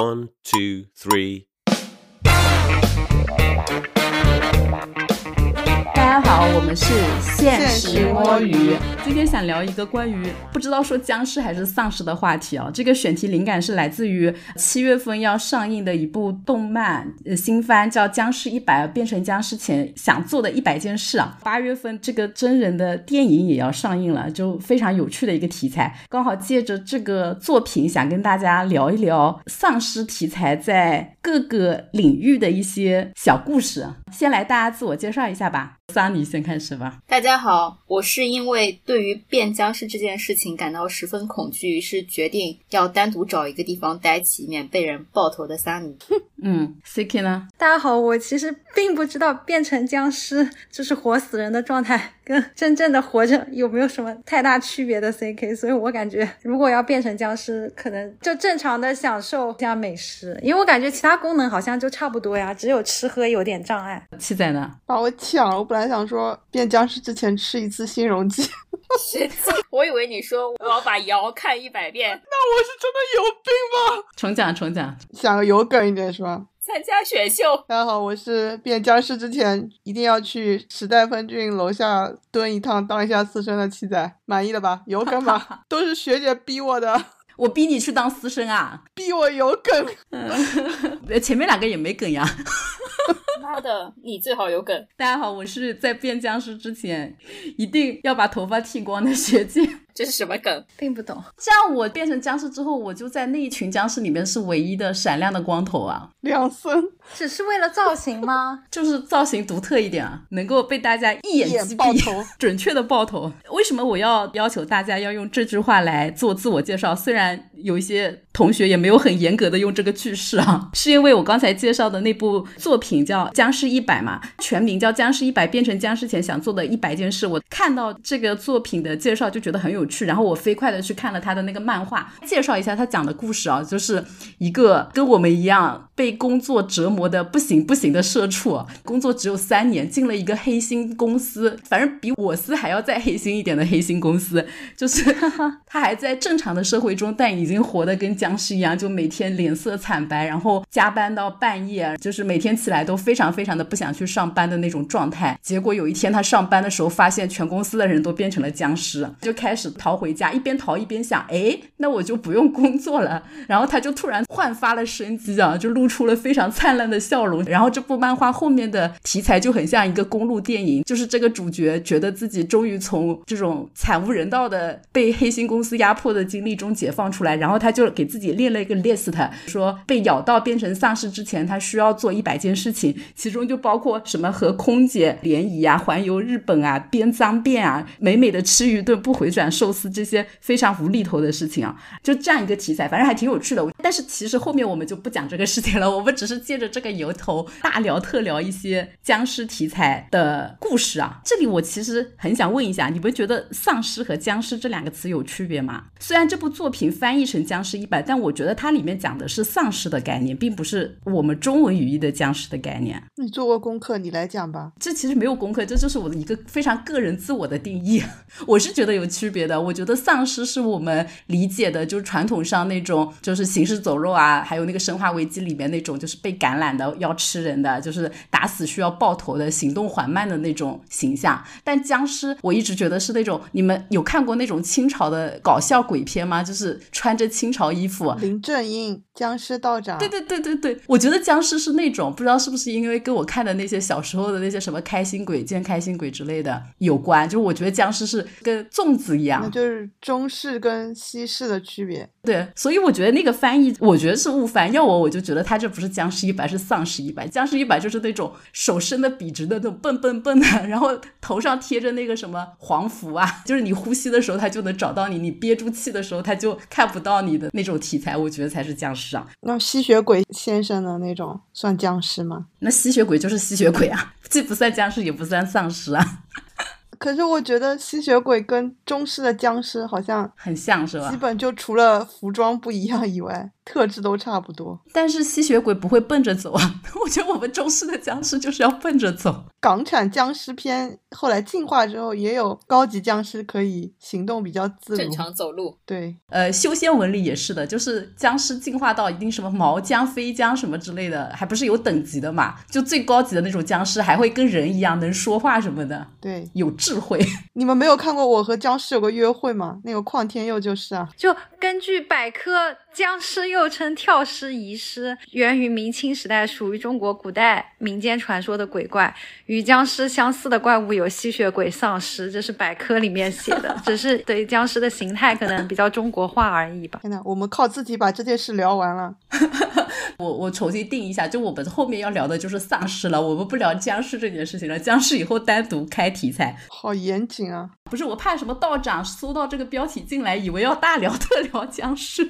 One, two, three. 大家好，我们是现实摸鱼。今天想聊一个关于不知道说僵尸还是丧尸的话题啊。这个选题灵感是来自于七月份要上映的一部动漫呃新番，叫《僵尸一百变成僵尸前想做的一百件事》啊。八月份这个真人的电影也要上映了，就非常有趣的一个题材。刚好借着这个作品，想跟大家聊一聊丧尸题材在各个领域的一些小故事。先来大家自我介绍一下吧。桑尼先开始吧。大家好，我是因为对于变僵尸这件事情感到十分恐惧，于是决定要单独找一个地方待起，免被人爆头的桑尼。嗯，CK 呢？大家好，我其实并不知道变成僵尸 就是活死人的状态 跟真正的活着有没有什么太大区别的 CK，所以我感觉如果要变成僵尸，可能就正常的享受一下美食，因为我感觉其他功能好像就差不多呀，只有吃喝有点障碍。七仔呢？把我抢了！我本来想说变僵尸之前吃一次新溶剂，神经！我以为你说我要把瑶看一百遍，那我是真的有病吗？重讲重讲。想个有梗一点是吧？参加选秀。大家好，我是变僵尸之前一定要去时代峰峻楼下蹲一趟当一下私生的七仔，满意了吧？有梗吧？都是学姐逼我的，我逼你去当私生啊？逼我有梗。呃 前面两个也没梗呀。妈的，你最好有梗。大家好，我是在变僵尸之前一定要把头发剃光的学姐。这是什么梗？并不懂，这样我变成僵尸之后，我就在那一群僵尸里面是唯一的闪亮的光头啊，两森只是为了造型吗？就是造型独特一点啊，能够被大家一眼击爆毙，头 准确的爆头。为什么我要要求大家要用这句话来做自我介绍？虽然有一些同学也没有很严格的用这个句式啊，是因为我刚才介绍的那部作品叫《僵尸一百》嘛，全名叫《僵尸一百变成僵尸前想做的一百件事》。我看到这个作品的介绍就觉得很有趣，然后我飞快的去看了他的那个漫画，介绍一下他讲的故事啊，就是一个跟我们一样被工作折磨的不行不行的社畜，工作只有三年，进了一个黑心公司，反正比我司还要再黑心一点的黑心公司，就是 他还在正常的社会中，但已已经活得跟僵尸一样，就每天脸色惨白，然后加班到半夜，就是每天起来都非常非常的不想去上班的那种状态。结果有一天他上班的时候，发现全公司的人都变成了僵尸，就开始逃回家，一边逃一边想，哎，那我就不用工作了。然后他就突然焕发了生机啊，就露出了非常灿烂的笑容。然后这部漫画后面的题材就很像一个公路电影，就是这个主角觉得自己终于从这种惨无人道的被黑心公司压迫的经历中解放出来，然后他就给自己列了一个 list，说被咬到变成丧尸之前，他需要做一百件事情，其中就包括什么和空姐联谊啊、环游日本啊、编脏辫啊、美美的吃一顿不回转寿司这些非常无厘头的事情啊，就这样一个题材，反正还挺有趣的。但是其实后面我们就不讲这个事情了，我们只是借着这个由头大聊特聊一些僵尸题材的故事啊。这里我其实很想问一下，你们觉得丧尸和僵尸这两个词有区别吗？虽然这部作品翻译成《僵尸一百》，但我觉得它里面讲的是丧尸的概念，并不是我们中文语义的僵尸的概念。你做过功课，你来讲吧。这其实没有功课，这就是我的一个非常个人自我的定义。我是觉得有区别的。我觉得丧尸是我们理解的，就是传统上那种就是行尸走肉啊，还有那个《生化危机》里面那种就是被感染的要吃人的，就是打死需要爆头的，行动缓慢的那种形象。但僵尸，我一直觉得是那种你们有看过那种清朝的搞笑鬼片吗？就是穿着清朝衣服，林正英僵尸道长，对对对对对，我觉得僵尸是那种不知道是不是因为跟我看的那些小时候的那些什么开心鬼、见开心鬼之类的有关，就是我觉得僵尸是跟粽子一样那，就是中式跟西式的区别。对，所以我觉得那个翻译，我觉得是误翻。要我，我就觉得他这不是僵尸一百，是丧尸一百。僵尸一百就是那种手伸的笔直的那种笨笨笨的，然后头上贴着那个什么黄符啊，就是你呼吸的时候他就能找到你，你憋住气的时候他就看不到你的那种题材，我觉得才是僵尸啊。那吸血鬼先生的那种算僵尸吗？那吸血鬼就是吸血鬼啊，既不算僵尸，也不算丧尸啊，可是我觉得吸血鬼跟中式的僵尸好像很像是吧基？本就除了服装不一样以外，特质都差不多。但是吸血鬼不会奔着走啊，我觉得我们中式的僵尸就是要奔着走。港产僵尸片后来进化之后，也有高级僵尸可以行动比较自如，正常走路。对，呃，修仙文里也是的，就是僵尸进化到一定什么毛僵、飞僵什么之类的，还不是有等级的嘛？就最高级的那种僵尸还会跟人一样能说话什么的，对，有智慧。你们没有看过《我和僵尸有个约会》吗？那个邝天佑就是啊。就根据百科，僵尸又称跳尸、遗尸，源于明清时代，属于中国古代民间传说的鬼怪。与僵尸相似的怪物有吸血鬼、丧尸，这是百科里面写的，只是对僵尸的形态可能比较中国化而已吧。天呐，我们靠自己把这件事聊完了。我我重新定一下，就我们后面要聊的就是丧尸了，我们不聊僵尸这件事情了。僵尸以后单独开题材。好严谨啊！不是我怕什么道长搜到这个标题进来，以为要大聊特聊僵尸，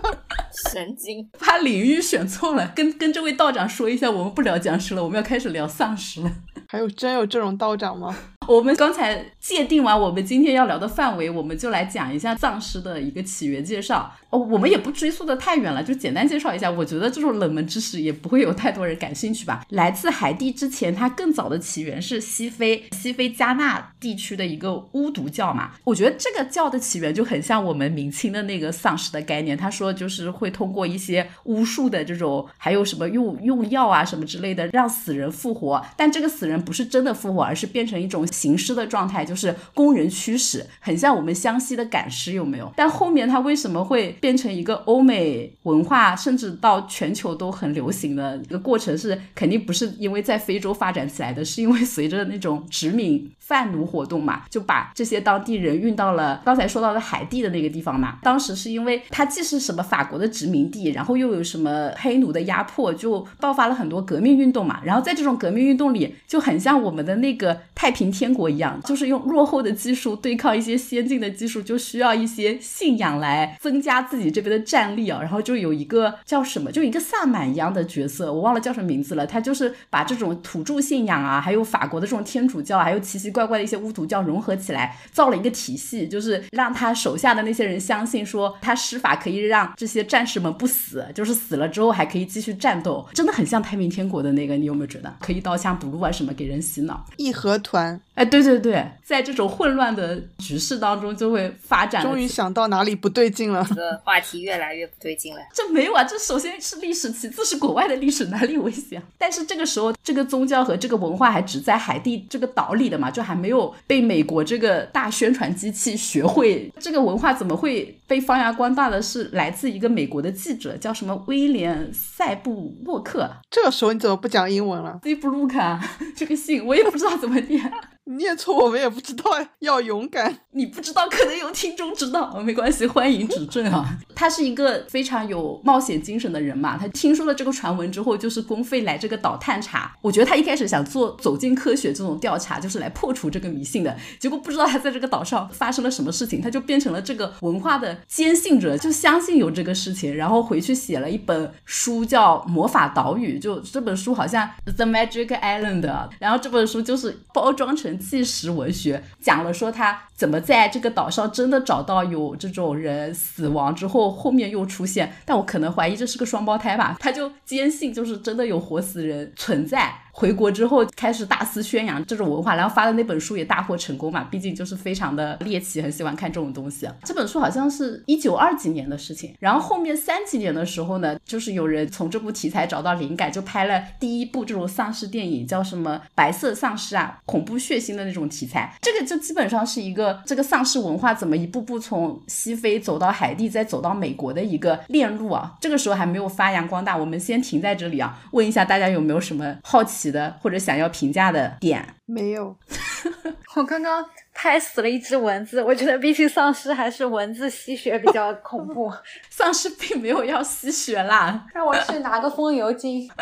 神经，怕领域选错了。跟跟这位道长说一下，我们不聊僵尸了，我们要开始聊丧尸了。还有真有这种道长吗？我们刚才界定完我们今天要聊的范围，我们就来讲一下丧尸的一个起源介绍。哦，我们也不追溯的太远了，就简单介绍一下。我觉得这种冷门知识也不会有太多人感兴趣吧。来自海地之前，它更早的起源是西非，西非加纳地区的一个巫毒教嘛。我觉得这个教的起源就很像我们明清的那个丧尸的概念。他说就是会通过一些巫术的这种，还有什么用用药啊什么之类的，让死人复活。但这个死人不是真的复活，而是变成一种行尸的状态，就是供人驱使，很像我们湘西的赶尸，有没有？但后面它为什么会变成一个欧美文化，甚至到全球都很流行的一个过程？是肯定不是因为在非洲发展起来的，是因为随着那种殖民贩奴活动嘛，就把这些当地人运到了刚才说到的海地的那个地方嘛。当时是因为它既是什么法国的殖民地，然后又有什么黑奴的压迫，就爆发了很多革命运动嘛。然后在这种革命运动里，就很像我们的那个太平天天国一样，就是用落后的技术对抗一些先进的技术，就需要一些信仰来增加自己这边的战力啊。然后就有一个叫什么，就一个萨满一样的角色，我忘了叫什么名字了。他就是把这种土著信仰啊，还有法国的这种天主教，还有奇奇怪怪的一些巫毒教融合起来，造了一个体系，就是让他手下的那些人相信说，他施法可以让这些战士们不死，就是死了之后还可以继续战斗，真的很像太平天国的那个，你有没有觉得可以刀枪不入啊什么给人洗脑？义和团，哎，对对对，在这种混乱的局势当中，就会发展。终于想到哪里不对劲了。这个话题越来越不对劲了。这没有啊，这首先是历史，其次是国外的历史，哪里有危险？但是这个时候，这个宗教和这个文化还只在海地这个岛里的嘛，就还没有被美国这个大宣传机器学会。这个文化怎么会被发扬光大的是来自一个美国的记者，叫什么威廉塞布洛克这个时候你怎么不讲英文了？（Z b l u k a 这个姓我也不知道怎么念。你念错我们也不知道，要勇敢。你不知道，可能有听众知道，没关系，欢迎指正啊。他是一个非常有冒险精神的人嘛，他听说了这个传闻之后，就是公费来这个岛探查。我觉得他一开始想做走进科学这种调查，就是来破除这个迷信的。结果不知道他在这个岛上发生了什么事情，他就变成了这个文化的坚信者，就相信有这个事情，然后回去写了一本书叫《魔法岛屿》，就这本书好像 The Magic Island，然后这本书就是包装成纪实文学，讲了说他怎么在这个岛上真的找到有这种人死亡之后，后面又出现，但我可能怀疑这是个双胞胎吧，他就坚信就是真的有活死人存在。回国之后开始大肆宣扬这种文化，然后发的那本书也大获成功嘛，毕竟就是非常的猎奇，很喜欢看这种东西。这本书好像是一九二几年的事情，然后后面三几年的时候呢，就是有人从这部题材找到灵感，就拍了第一部这种丧尸电影，叫什么《白色丧尸》啊，恐怖血腥的那种题材。这个就基本上是一个这个丧尸文化怎么一步步从西非走到海地，再走到美国的一个链路啊。这个时候还没有发扬光大，我们先停在这里啊，问一下大家有没有什么好奇的或者想要评价的点？没有，我刚刚拍死了一只蚊子，我觉得比起丧尸，还是蚊子吸血比较恐怖。丧尸并没有要吸血啦，让我去拿个风油精。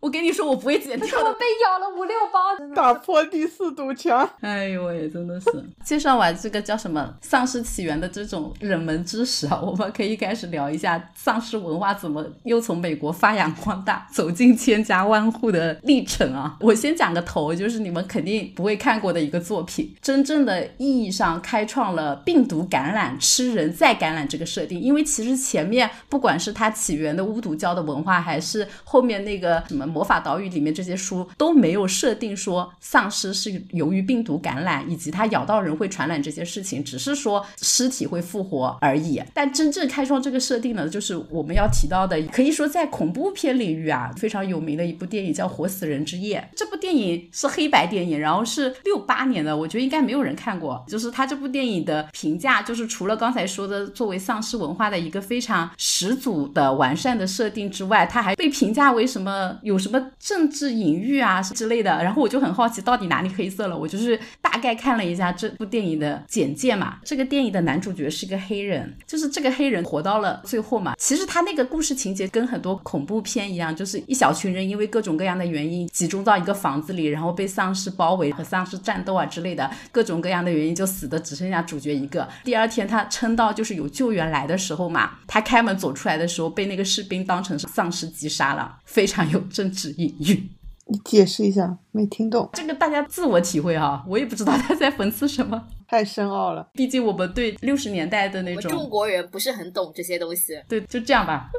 我跟你说，我不会剪掉的。我被咬了五六包，真的。打破第四堵墙。哎呦喂，真的是介绍完这个叫什么丧尸起源的这种冷门知识啊，我们可以开始聊一下丧尸文化怎么又从美国发扬光大，走进千家万户的历程啊。我先讲个头，就是你们肯定不会看过的一个作品，真正的意义上开创了病毒感染、吃人再感染这个设定。因为其实前面不管是它起源的巫毒教的文化，还是后面那个什么魔法岛屿里面这些书，都没有设定说丧尸是由于病毒感染以及它咬到人会传染这些事情，只是说尸体会复活而已。但真正开创这个设定呢，就是我们要提到的，可以说在恐怖片领域啊非常有名的一部电影叫《活死人之夜》。这部电影是黑白电影，然后是六八年的，我觉得应该没有有人看过。就是他这部电影的评价，就是除了刚才说的作为丧尸文化的一个非常十足的完善的设定之外，他还被评价为什么有什么政治隐喻啊之类的。然后我就很好奇，到底哪里黑色了？我就是大概看了一下这部电影的简介嘛。这个电影的男主角是个黑人，就是这个黑人活到了最后嘛。其实他那个故事情节跟很多恐怖片一样，就是一小群人因为各种各样的原因集中到一个房子里，然后被丧尸包围和丧尸战斗啊之类的各种各样的原因，就死的只剩下主角一个。第二天他撑到就是有救援来的时候嘛，他开门走出来的时候被那个士兵当成是丧尸击杀了，非常有政治隐喻。你解释一下，没听懂，这个大家自我体会哈，我也不知道他在讽刺什么。太深奥了。毕竟我们对六十年代的那种中，国人不是很懂这些东西。对，就这样吧。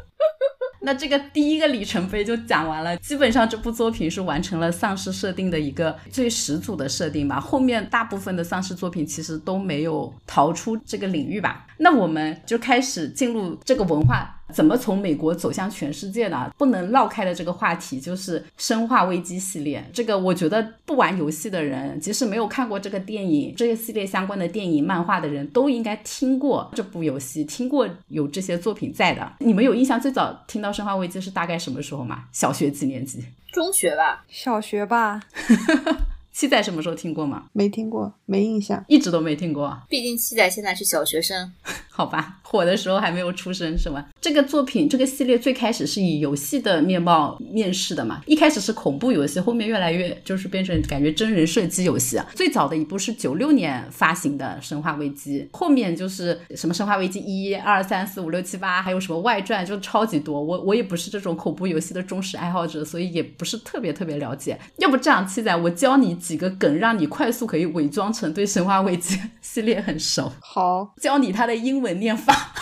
那这个第一个里程碑就讲完了，基本上这部作品是完成了丧尸设定的一个最始祖的设定吧。后面大部分的丧尸作品其实都没有逃出这个领域吧。那我们就开始进入这个文化怎么从美国走向全世界呢？不能绕开的这个话题就是《生化危机》系列。这个我觉得不玩游戏的人，即使没有看过这个电影、这些系列相关的电影、漫画的人，都应该听过这部游戏，听过有这些作品在的。你们有印象最早听到《生化危机》是大概什么时候吗？小学几年级？中学吧，小学吧，七仔什么时候听过吗？没听过，没印象。一直都没听过。毕竟七仔现在是小学生。好吧，火的时候还没有出生是吗？这个作品这个系列最开始是以游戏的面貌面世的嘛，一开始是恐怖游戏，后面越来越就是变成感觉真人射击游戏。最早的一部是九六年发行的《生化危机》，后面就是什么《生化危机》一二三四五六七八，还有什么外传，就超级多。我我也不是这种恐怖游戏的忠实爱好者，所以也不是特别特别了解。要不这样，七仔，我教你几个梗，让你快速可以伪装成对《生化危机 》系列很熟，好，教你它的英文念法。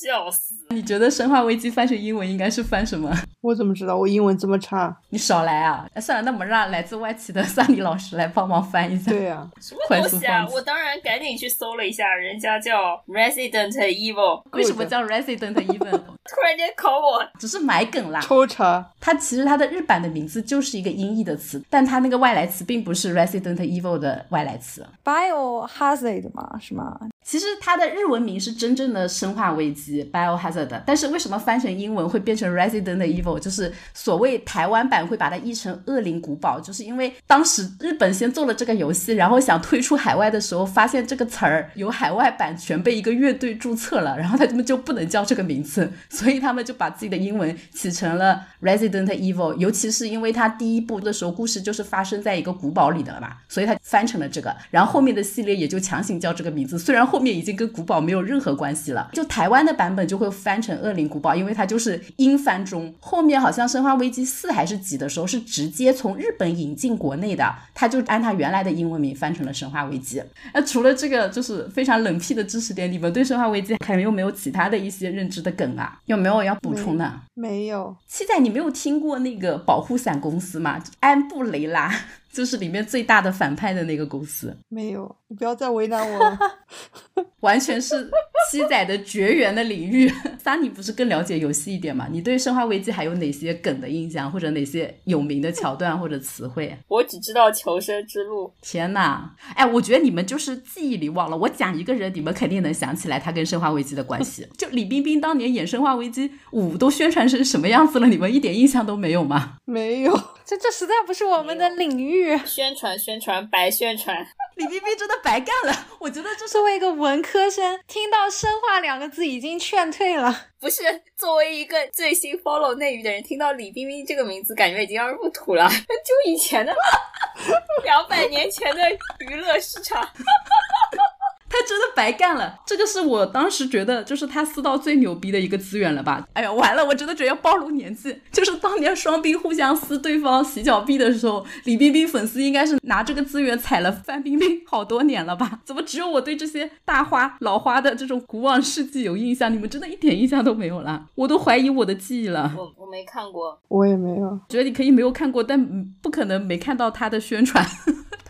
笑死！你觉得《生化危机》翻成英文应该是翻什么？我怎么知道？我英文这么差。你少来啊！哎算了，那我们让来自外企的萨尼老师来帮忙翻一下。对啊、什么快东西啊！我当然赶紧去搜了一下，人家叫 Resident Evil，为什么叫 Resident Evil？突然间考我，只是买梗啦。抽查它其实它的日版的名字就是一个音译的词，但它那个外来词并不是 Resident Evil 的外来词。Biohazard 嘛，是吗？其实它的日文名是真正的《生化危机》（Biohazard），但是为什么翻成英文会变成 Resident Evil？就是所谓台湾版会把它译成《恶灵古堡》，就是因为当时日本先做了这个游戏，然后想推出海外的时候，发现这个词儿有海外版权被一个乐队注册了，然后他们就不能叫这个名字，所以他们就把自己的英文起成了 Resident Evil。尤其是因为它第一部的时候故事就是发生在一个古堡里的了嘛，所以它翻成了这个，然后后面的系列也就强行叫这个名字，虽然后面已经跟古堡没有任何关系了。就台湾的版本就会翻成恶灵古堡，因为它就是英翻中。后面好像《生化危机四》还是几的时候是直接从日本引进国内的，它就按它原来的英文名翻成了《生化危机》。那 除了这个就是非常冷僻的知识点，你们对《生化危机》还有没有其他的一些认知的梗啊？有没有要补充的？没有，七仔，你没有听过那个保护伞公司吗？安布雷拉就是里面最大的反派的那个公司，没有，你不要再为难我了。完全是七仔的绝缘的领域。桑尼不是更了解游戏一点吗？你对《生化危机》还有哪些梗的印象，或者哪些有名的桥段或者词汇？我只知道求生之路。天呐，哎，我觉得你们就是记忆里忘了。我讲一个人，你们肯定能想起来他跟《生化危机》的关系。就李冰冰当年演《生化危机五》都宣传成什么样子了，你们一点印象都没有吗？没有，这这实在不是我们的领域。宣传宣传白宣传，李冰冰真的白干了。我觉得这是作为一个文科生，听到“生化”两个字已经劝退了。不是作为一个最新 follow 内娱的人，听到李冰冰这个名字，感觉已经要入土了。就以前的 两百年前的娱乐市场。他真的白干了，这个是我当时觉得就是他撕到最牛逼的一个资源了吧？哎呀，完了，我真的觉得要暴露年纪。就是当年双冰互相撕对方洗脚币的时候，李冰冰粉丝应该是拿这个资源踩了范冰冰好多年了吧？怎么只有我对这些大花老花的这种古往事迹有印象？你们真的一点印象都没有了？我都怀疑我的记忆了。我我没看过，我也没有。觉得你可以没有看过，但不可能没看到他的宣传。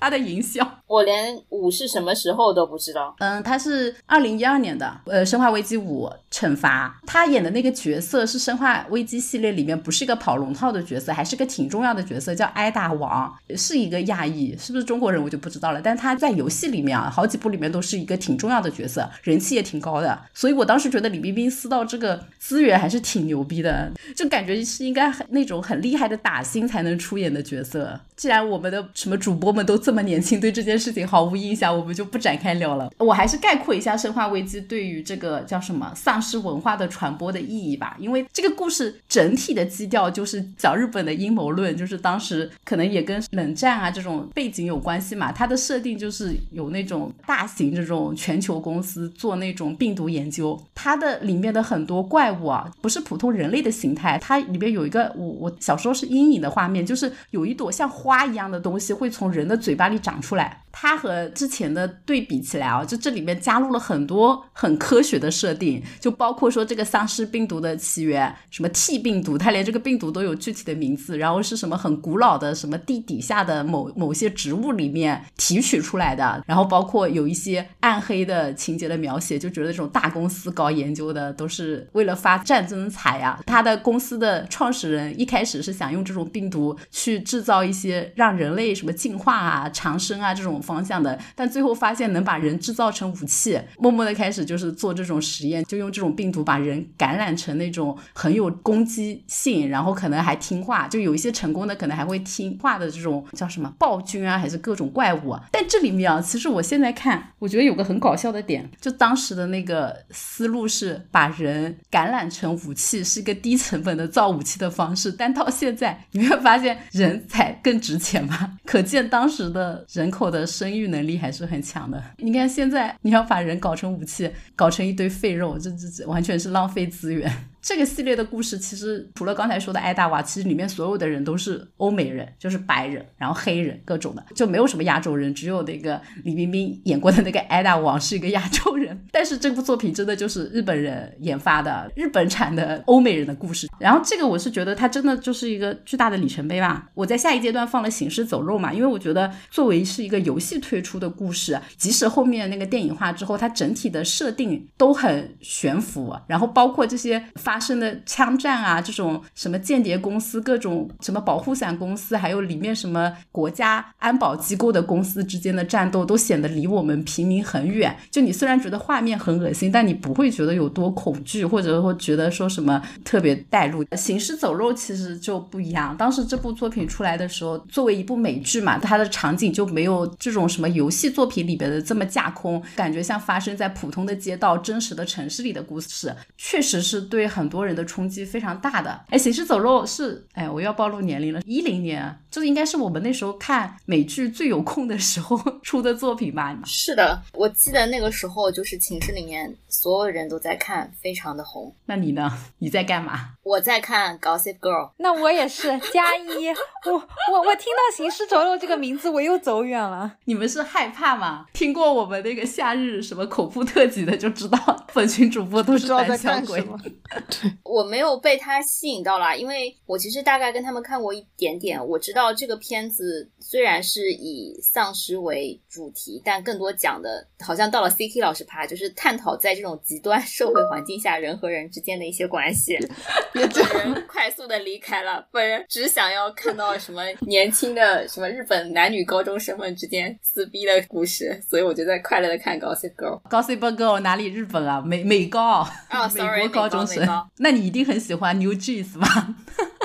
他的营销，我连五是什么时候都不知道。嗯，它是二零一二年的，呃，《生化危机五：惩罚》。他演的那个角色是《生化危机》系列里面不是一个跑龙套的角色，还是个挺重要的角色，叫挨打王，是一个亚裔，是不是中国人我就不知道了。但他在游戏里面啊，好几部里面都是一个挺重要的角色，人气也挺高的。所以我当时觉得李冰冰撕到这个资源还是挺牛逼的，就感觉是应该很那种很厉害的打星才能出演的角色。既然我们的什么主播们都这么年轻，对这件事情毫无印象，我们就不展开聊了。我还是概括一下《生化危机》对于这个叫什么丧尸是文化的传播的意义吧。因为这个故事整体的基调就是讲日本的阴谋论，就是当时可能也跟冷战啊这种背景有关系嘛。它的设定就是有那种大型这种全球公司做那种病毒研究，它的里面的很多怪物啊，不是普通人类的形态，它里面有一个我我小时候是阴影的画面，就是有一朵像。花一样的东西会从人的嘴巴里长出来。它和之前的对比起来啊，就这里面加入了很多很科学的设定，就包括说这个丧尸病毒的起源，什么 T 病毒，它连这个病毒都有具体的名字，然后是什么很古老的什么地底下的某某些植物里面提取出来的，然后包括有一些暗黑的情节的描写，就觉得这种大公司搞研究的都是为了发战争财呀。他的公司的创始人一开始是想用这种病毒去制造一些让人类什么进化啊、长生啊这种。方向的，但最后发现能把人制造成武器，默默的开始就是做这种实验，就用这种病毒把人感染成那种很有攻击性，然后可能还听话，就有一些成功的可能还会听话的这种叫什么暴君啊，还是各种怪物。但这里面啊，其实我现在看，我觉得有个很搞笑的点，就当时的那个思路是把人感染成武器，是一个低成本的造武器的方式，但到现在你会发现人才更值钱嘛？可见当时的人口的。生育能力还是很强的。你看现在，你要把人搞成武器，搞成一堆废肉，这这这完全是浪费资源。这个系列的故事其实除了刚才说的艾达瓦，其实里面所有的人都是欧美人，就是白人，然后黑人各种的，就没有什么亚洲人，只有那个李冰冰演过的那个艾达王是一个亚洲人。但是这部作品真的就是日本人研发的日本产的欧美人的故事。然后这个我是觉得它真的就是一个巨大的里程碑吧。我在下一阶段放了《行尸走肉》嘛，因为我觉得作为是一个游戏推出的故事，即使后面那个电影化之后，它整体的设定都很悬浮，然后包括这些发。生的枪战啊，这种什么间谍公司、各种什么保护伞公司，还有里面什么国家安保机构的公司之间的战斗，都显得离我们平民很远。就你虽然觉得画面很恶心，但你不会觉得有多恐惧，或者说觉得说什么特别带入。行尸走肉其实就不一样。当时这部作品出来的时候，作为一部美剧嘛，它的场景就没有这种什么游戏作品里边的这么架空，感觉像发生在普通的街道、真实的城市里的故事，确实是对很。多人的冲击非常大的，哎，行尸走肉是，哎，我要暴露年龄了，一零年，这应该是我们那时候看美剧最有空的时候 出的作品吧？是的，我记得那个时候就是寝室里面所有人都在看，非常的红。那你呢？你在干嘛？我在看 Gossip Girl。那我也是加一。我我我听到行尸走肉这个名字，我又走远了。你们是害怕吗？听过我们那个夏日什么恐怖特辑的，就知道粉群主播都是胆小鬼。对我没有被他吸引到啦，因为我其实大概跟他们看过一点点，我知道这个片子虽然是以丧尸为主题，但更多讲的好像到了 CK 老师趴，就是探讨在这种极端社会环境下人和人之间的一些关系。本人快速的离开了，本人只想要看到什么年轻的什么日本男女高中生们之间撕逼的故事，所以我就在快乐的看 Gossip Girl。Gossip Girl 哪里日本啊？美美高啊，美国高中生。那你一定很喜欢 New Jeans 吧？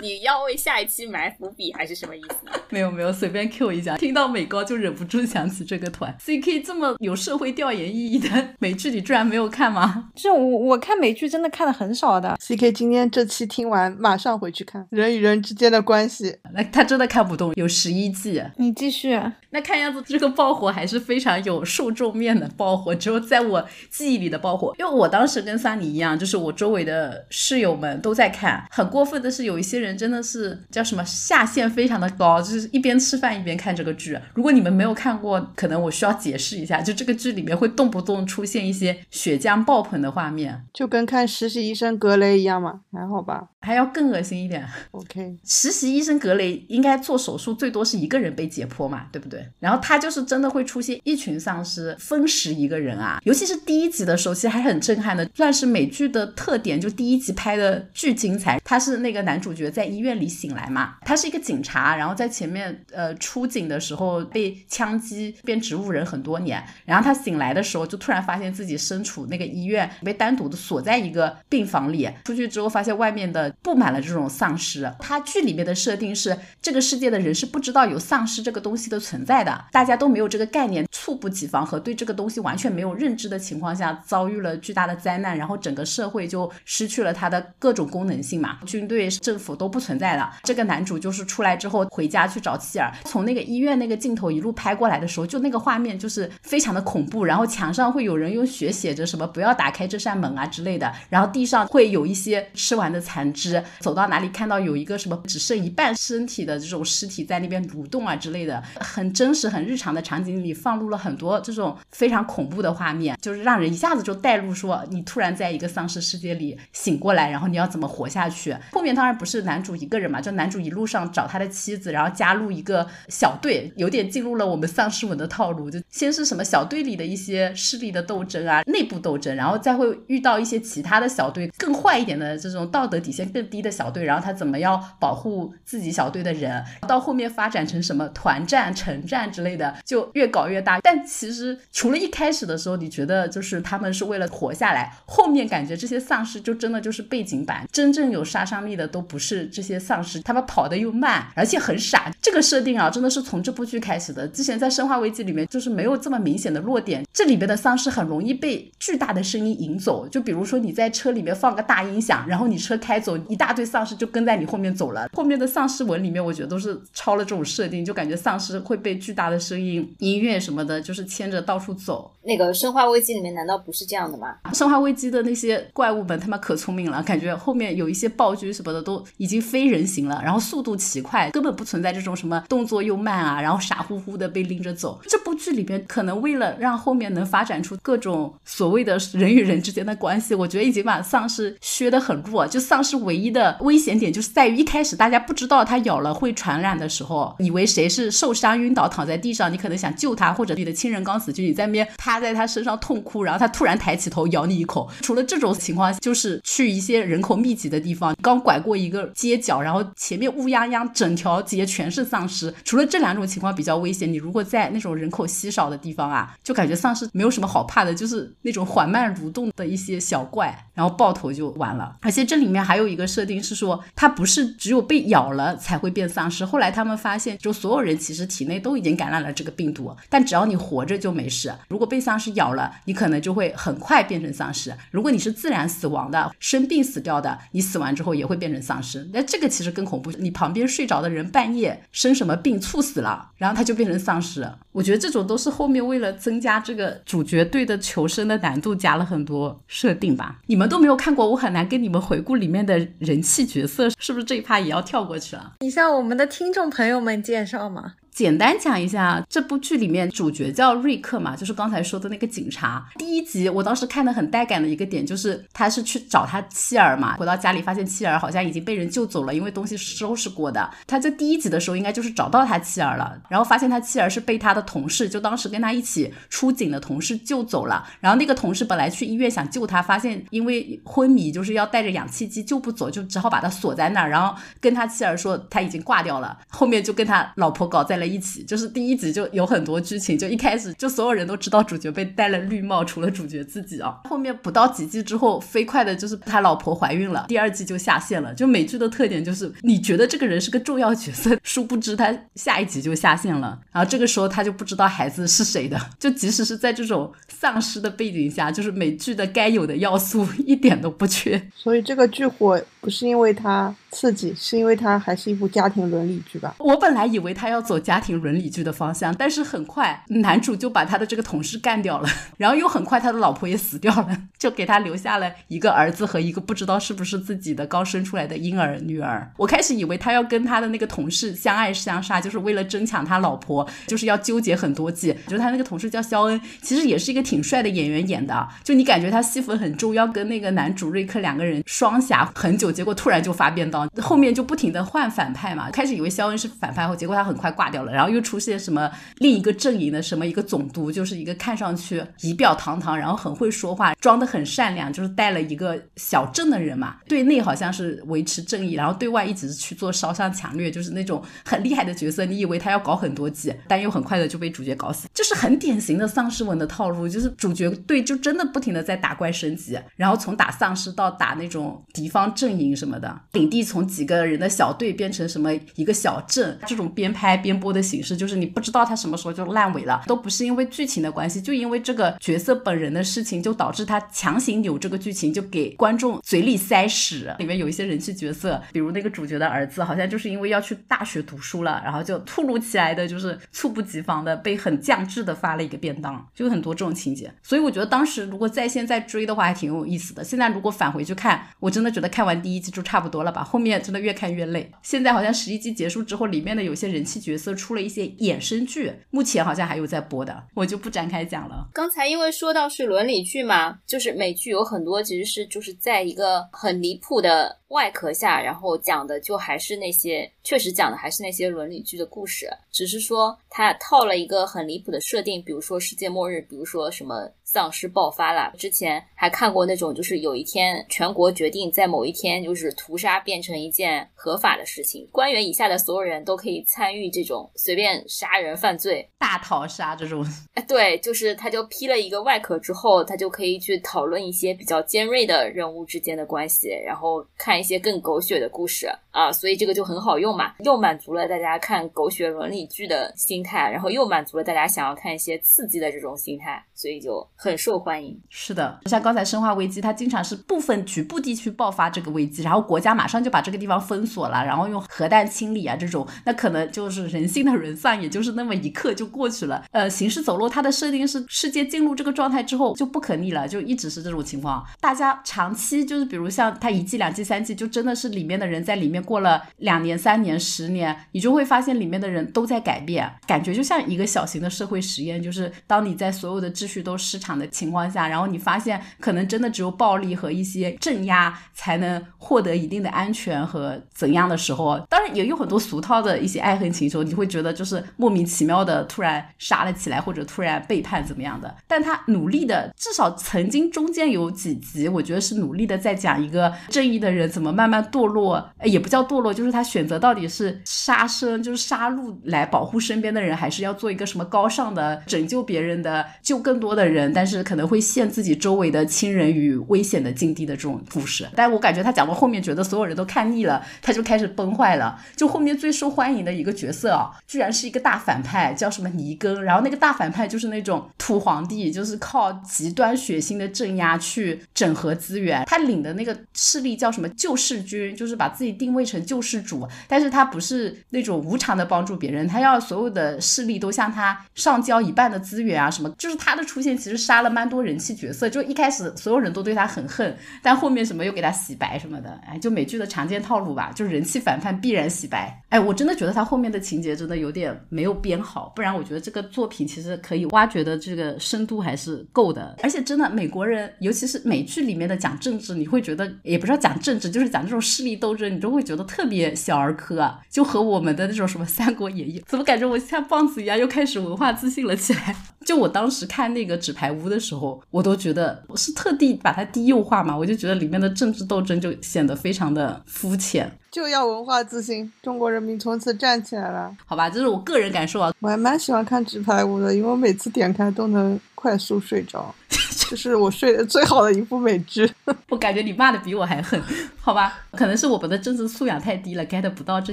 你要为下一期埋伏笔还是什么意思？没有没有，随便 Q 一下，听到美高就忍不住想起这个团。CK 这么有社会调研意义的美剧，你居然没有看吗？这我我看美剧真的看的很少的。CK 今天这期听完，马上回去看人与人之间的关系。那他真的看不懂，有十一季。你继续，那看样子这个爆火还是非常有受众面的爆火，只有在我记忆里的爆火。因为我当时跟萨尼一样，就是我周围的室友们都在看。很过分的是，有一些人真的是叫什么下限非常的高，就是一边吃饭一边看这个剧。如果你们没有看过，可能我需要解释一下，就这个剧里面会动不动出现一些血浆爆棚的画面，就跟看实习医生格雷一样嘛，还好吧还要更恶心一点。？OK，实习医生格雷应该做手术最多是一个人被解剖嘛，对不对？然后他就是真的会出现一群丧尸分食一个人啊，尤其是第一集的时候，其实还很震撼的，算是美剧的特点。就第一集拍的巨精彩，他是那个男主角在医院里醒来嘛，他是一个警察，然后在前面呃出警的时候被枪击变植物人很多年，然后他醒来的时候就突然发现自己身处那个医院，被单独的锁在一个病房里，出去之后发现外面的布满了这种丧尸。他剧里面的设定是，这个世界的人是不知道有丧尸这个东西的存在的，大家都没有这个概念，猝不及防和对这个东西完全没有认知的情况下，遭遇了巨大的灾难，然后整个社会就失去了它的各种功能性嘛，军队、政府都都不存在了。这个男主就是出来之后回家去找妻儿，从那个医院那个镜头一路拍过来的时候，就那个画面就是非常的恐怖，然后墙上会有人用血写着什么“不要打开这扇门”啊之类的，然后地上会有一些吃完的残肢，走到哪里看到有一个什么只剩一半身体的这种尸体在那边蠕动啊之类的，很真实、很日常的场景里放入了很多这种非常恐怖的画面，就是让人一下子就带入说你突然在一个丧尸世界里醒过来，然后你要怎么活下去。后面当然不是男男主一个人嘛，就男主一路上找他的妻子，然后加入一个小队，有点进入了我们丧尸文的套路，就先是什么小队里的一些势力的斗争啊，内部斗争，然后再会遇到一些其他的小队更坏一点的这种道德底线更低的小队，然后他怎么样保护自己小队的人，到后面发展成什么团战、城战之类的，就越搞越大。但其实除了一开始的时候，你觉得就是他们是为了活下来，后面感觉这些丧尸就真的就是背景板，真正有杀伤力的都不是这些丧尸，他们跑得又慢，而且很傻。这个设定啊，真的是从这部剧开始的。之前在《生化危机》里面就是没有这么明显的弱点，这里边的丧尸很容易被巨大的声音引走。就比如说你在车里面放个大大音响，然后你车开走，一大堆丧尸就跟在你后面走了。后面的丧尸文里面，我觉得都是抄了这种设定，就感觉丧尸会被巨大的声音、音乐什么的，就是牵着到处走。那个《生化危机》里面难道不是这样的吗？生化危机的那些怪物们他妈可聪明了，感觉后面有一些暴君什么的都已经非人形了，然后速度奇快，根本不存在这种什么动作又慢啊，然后傻乎乎的被拎着走。这部剧里边可能为了让后面能发展出各种所谓的人与人之间的关系，我觉得已经把丧尸削得很弱。就丧尸唯一的危险点就是在于一开始大家不知道它咬了会传染的时候，以为谁是受伤晕倒躺在地上，你可能想救他，或者你的亲人刚死去，你在那边趴在他身上痛哭，然后他突然抬起头咬你一口。除了这种情况，就是去一些人口密集的地方，刚拐过一个街角，然后前面乌泱泱整条街全是丧尸。除了这两种情况比较危险，你如果在那种人口稀少的地方啊，就感觉丧尸没有什么好怕的，就是那种缓慢蠕动的一些小怪，然后爆头就完了。而且这里面还有一个设定是说，它不是只有被咬了才会变丧尸。后来他们发现，就所有人其实体内都已经感染了这个病毒，但只要你活着就没事。如果被丧尸咬了，你可能就会很快变成丧尸。如果你是自然死亡的、生病死掉的，你死完之后也会变成丧尸。那这个其实更恐怖，你旁边睡着的人半夜生什么病猝死了，然后他就变成丧尸。我觉得这种都是后面为了增加这个主角队的求生的难度，加了很多设定吧。你们都没有看过，我很难跟你们回顾里面的人气角色，是不是这一趴也要跳过去了？你向我们的听众朋友们介绍吗？简单讲一下，这部剧里面主角叫瑞克嘛，就是刚才说的那个警察。第一集我当时看的很带感的一个点，就是他是去找他妻儿嘛，回到家里发现妻儿好像已经被人救走了，因为东西收拾过的。他在第一集的时候应该就是找到他妻儿了，然后发现他妻儿是被他的同事，就当时跟他一起出警的同事救走了。然后那个同事本来去医院想救他，发现因为昏迷，就是要带着氧气机救不走，就只好把他锁在那儿，然后跟他妻儿说他已经挂掉了。后面就跟他老婆搞在了。了一起，就是第一集就有很多剧情，就一开始就所有人都知道主角被戴了绿帽，除了主角自己啊。后面不到几季之后，飞快的就是他老婆怀孕了，第二季就下线了。就美剧的特点就是你觉得这个人是个重要角色，殊不知他下一集就下线了，然后这个时候他就不知道孩子是谁的。就即使是在这种丧尸的背景下，就是美剧的该有的要素一点都不缺。所以这个剧火不是因为他刺激，是因为它还是一部家庭伦理剧吧？我本来以为他要走家庭伦理剧的方向，但是很快男主就把他的这个同事干掉了，然后又很快他的老婆也死掉了，就给他留下了一个儿子和一个不知道是不是自己的刚生出来的婴儿女儿。我开始以为他要跟他的那个同事相爱相杀，就是为了争抢他老婆，就是要纠结很多季。就是他那个同事叫肖恩，其实也是一个挺帅的演员演的，就你感觉他戏份很重，要跟那个男主瑞克两个人双侠很久，结果突然就发便当，后面就不停的换反派嘛。开始以为肖恩是反派后，结果他很快挂掉了，然后又出现什么另一个阵营的什么一个总督，就是一个看上去仪表堂堂，然后很会说话，装的很善良，就是带了一个小镇的人嘛，对内好像是维持正义，然后对外一直去做烧伤抢掠，就是那种很厉害的角色。你以为他要搞很多季，但又很快的就被主角搞死，就是很典型的丧尸文的套路，就是主角队就真的不停的在打怪升级，然后从打丧尸到打那种敌方阵营什么的，领地从几个人的小队变成什么一个小镇，这种边拍边播的形式，就是你不知道他什么时候就烂尾了，都不是因为剧情的关系，就因为这个角色本人的事情，就导致他强行扭这个剧情，就给观众嘴里塞屎。里面有一些人气角色，比如那个主角的儿子，好像就是因为要去大学读书了，然后就突如其来的就是猝不及防的被很降智的发了一个便当，就很多这种情节。所以我觉得当时如果在线再追的话，还挺有意思的。现在如果返回去看，我真的觉得看完第一季就差不多了吧，后面真的越看越累。现在好像十一季结束之后，里面的有些人气角色出了一些衍生剧，目前好像还有在播的，我就不展开讲了。刚才因为说到是伦理剧嘛，就是美剧有很多其实是就是在一个很离谱的外壳下，然后讲的就还是那些确实讲的还是那些伦理剧的故事，只是说它套了一个很离谱的设定，比如说世界末日，比如说什么丧尸爆发了。之前还看过那种，就是有一天全国决定在某一天就是屠杀变成一件合法的事情，官员以下的所有人都可以参与这种随便杀人犯罪。大逃杀这种，哎，对，就是他就披了一个外壳之后，他就可以去讨论一些比较尖锐的人物之间的关系，然后看一些更狗血的故事啊，所以这个就很好用嘛，又满足了大家看狗血伦理剧的心态，然后又满足了大家想要看一些刺激的这种心态，所以就很受欢迎。是的，像刚才《生化危机》，它经常是部分局部地区爆发这个危机，然后国家马上就把这个地方封锁了，然后用核弹清理啊这种，那可能就是人性的沦丧，也就是那么一刻就过去了。呃，行尸走肉它的设定是世界进入这个状态之后就不可逆了，就一直是这种情况。大家长期就是比如像它一季、两季、三季，就真的是里面的人在里面过了两年、三年、十年，你就会发现里面的人都在改变，感觉就像一个小型的社会实验，就是当你在所有的秩序去都失常的情况下，然后你发现可能真的只有暴力和一些镇压才能获得一定的安全和怎样的时候，当然也有很多俗套的一些爱恨情仇，你会觉得就是莫名其妙的突然杀了起来，或者突然背叛怎么样的。但他努力的，至少曾经中间有几集，我觉得是努力的在讲一个正义的人怎么慢慢堕落，也不叫堕落，就是他选择到底是杀生，就是杀戮来保护身边的人，还是要做一个什么高尚的拯救别人的，就更更多的人，但是可能会陷自己周围的亲人于危险的境地的这种故事。但我感觉他讲到后面，觉得所有人都看腻了，他就开始崩坏了。就后面最受欢迎的一个角色啊，居然是一个大反派，叫什么尼根。然后那个大反派就是那种土皇帝，就是靠极端血腥的镇压去整合资源。他领的那个势力叫什么救世军，就是把自己定位成救世主，但是他不是那种无偿的帮助别人，他要所有的势力都向他上交一半的资源啊什么。就是他的出现其实杀了蛮多人气角色，就一开始所有人都对他很恨，但后面什么又给他洗白什么的，哎，就美剧的常见套路吧，就是人气反叛必然洗白。哎，我真的觉得他后面的情节真的有点没有编好，不然我觉得这个作品其实可以挖掘的这个深度还是够的。而且真的美国人，尤其是美剧里面的讲政治，你会觉得也不是要讲政治，就是讲这种势力斗争，你都会觉觉得特别小儿科啊，就和我们的那种什么《三国演义》，怎么感觉我像棒子一样又开始文化自信了起来？就我当时看那个《纸牌屋》的时候，我都觉得我是特地把它低幼化嘛，我就觉得里面的政治斗争就显得非常的肤浅。就要文化自信，中国人民从此站起来了。好吧，这是我个人感受啊。我还蛮喜欢看《纸牌屋》的，因为我每次点开都能快速睡着，这是我睡得最好的一部美剧。我感觉你骂的比我还狠，好吧？可能是我们的政治素养太低了，get 不到这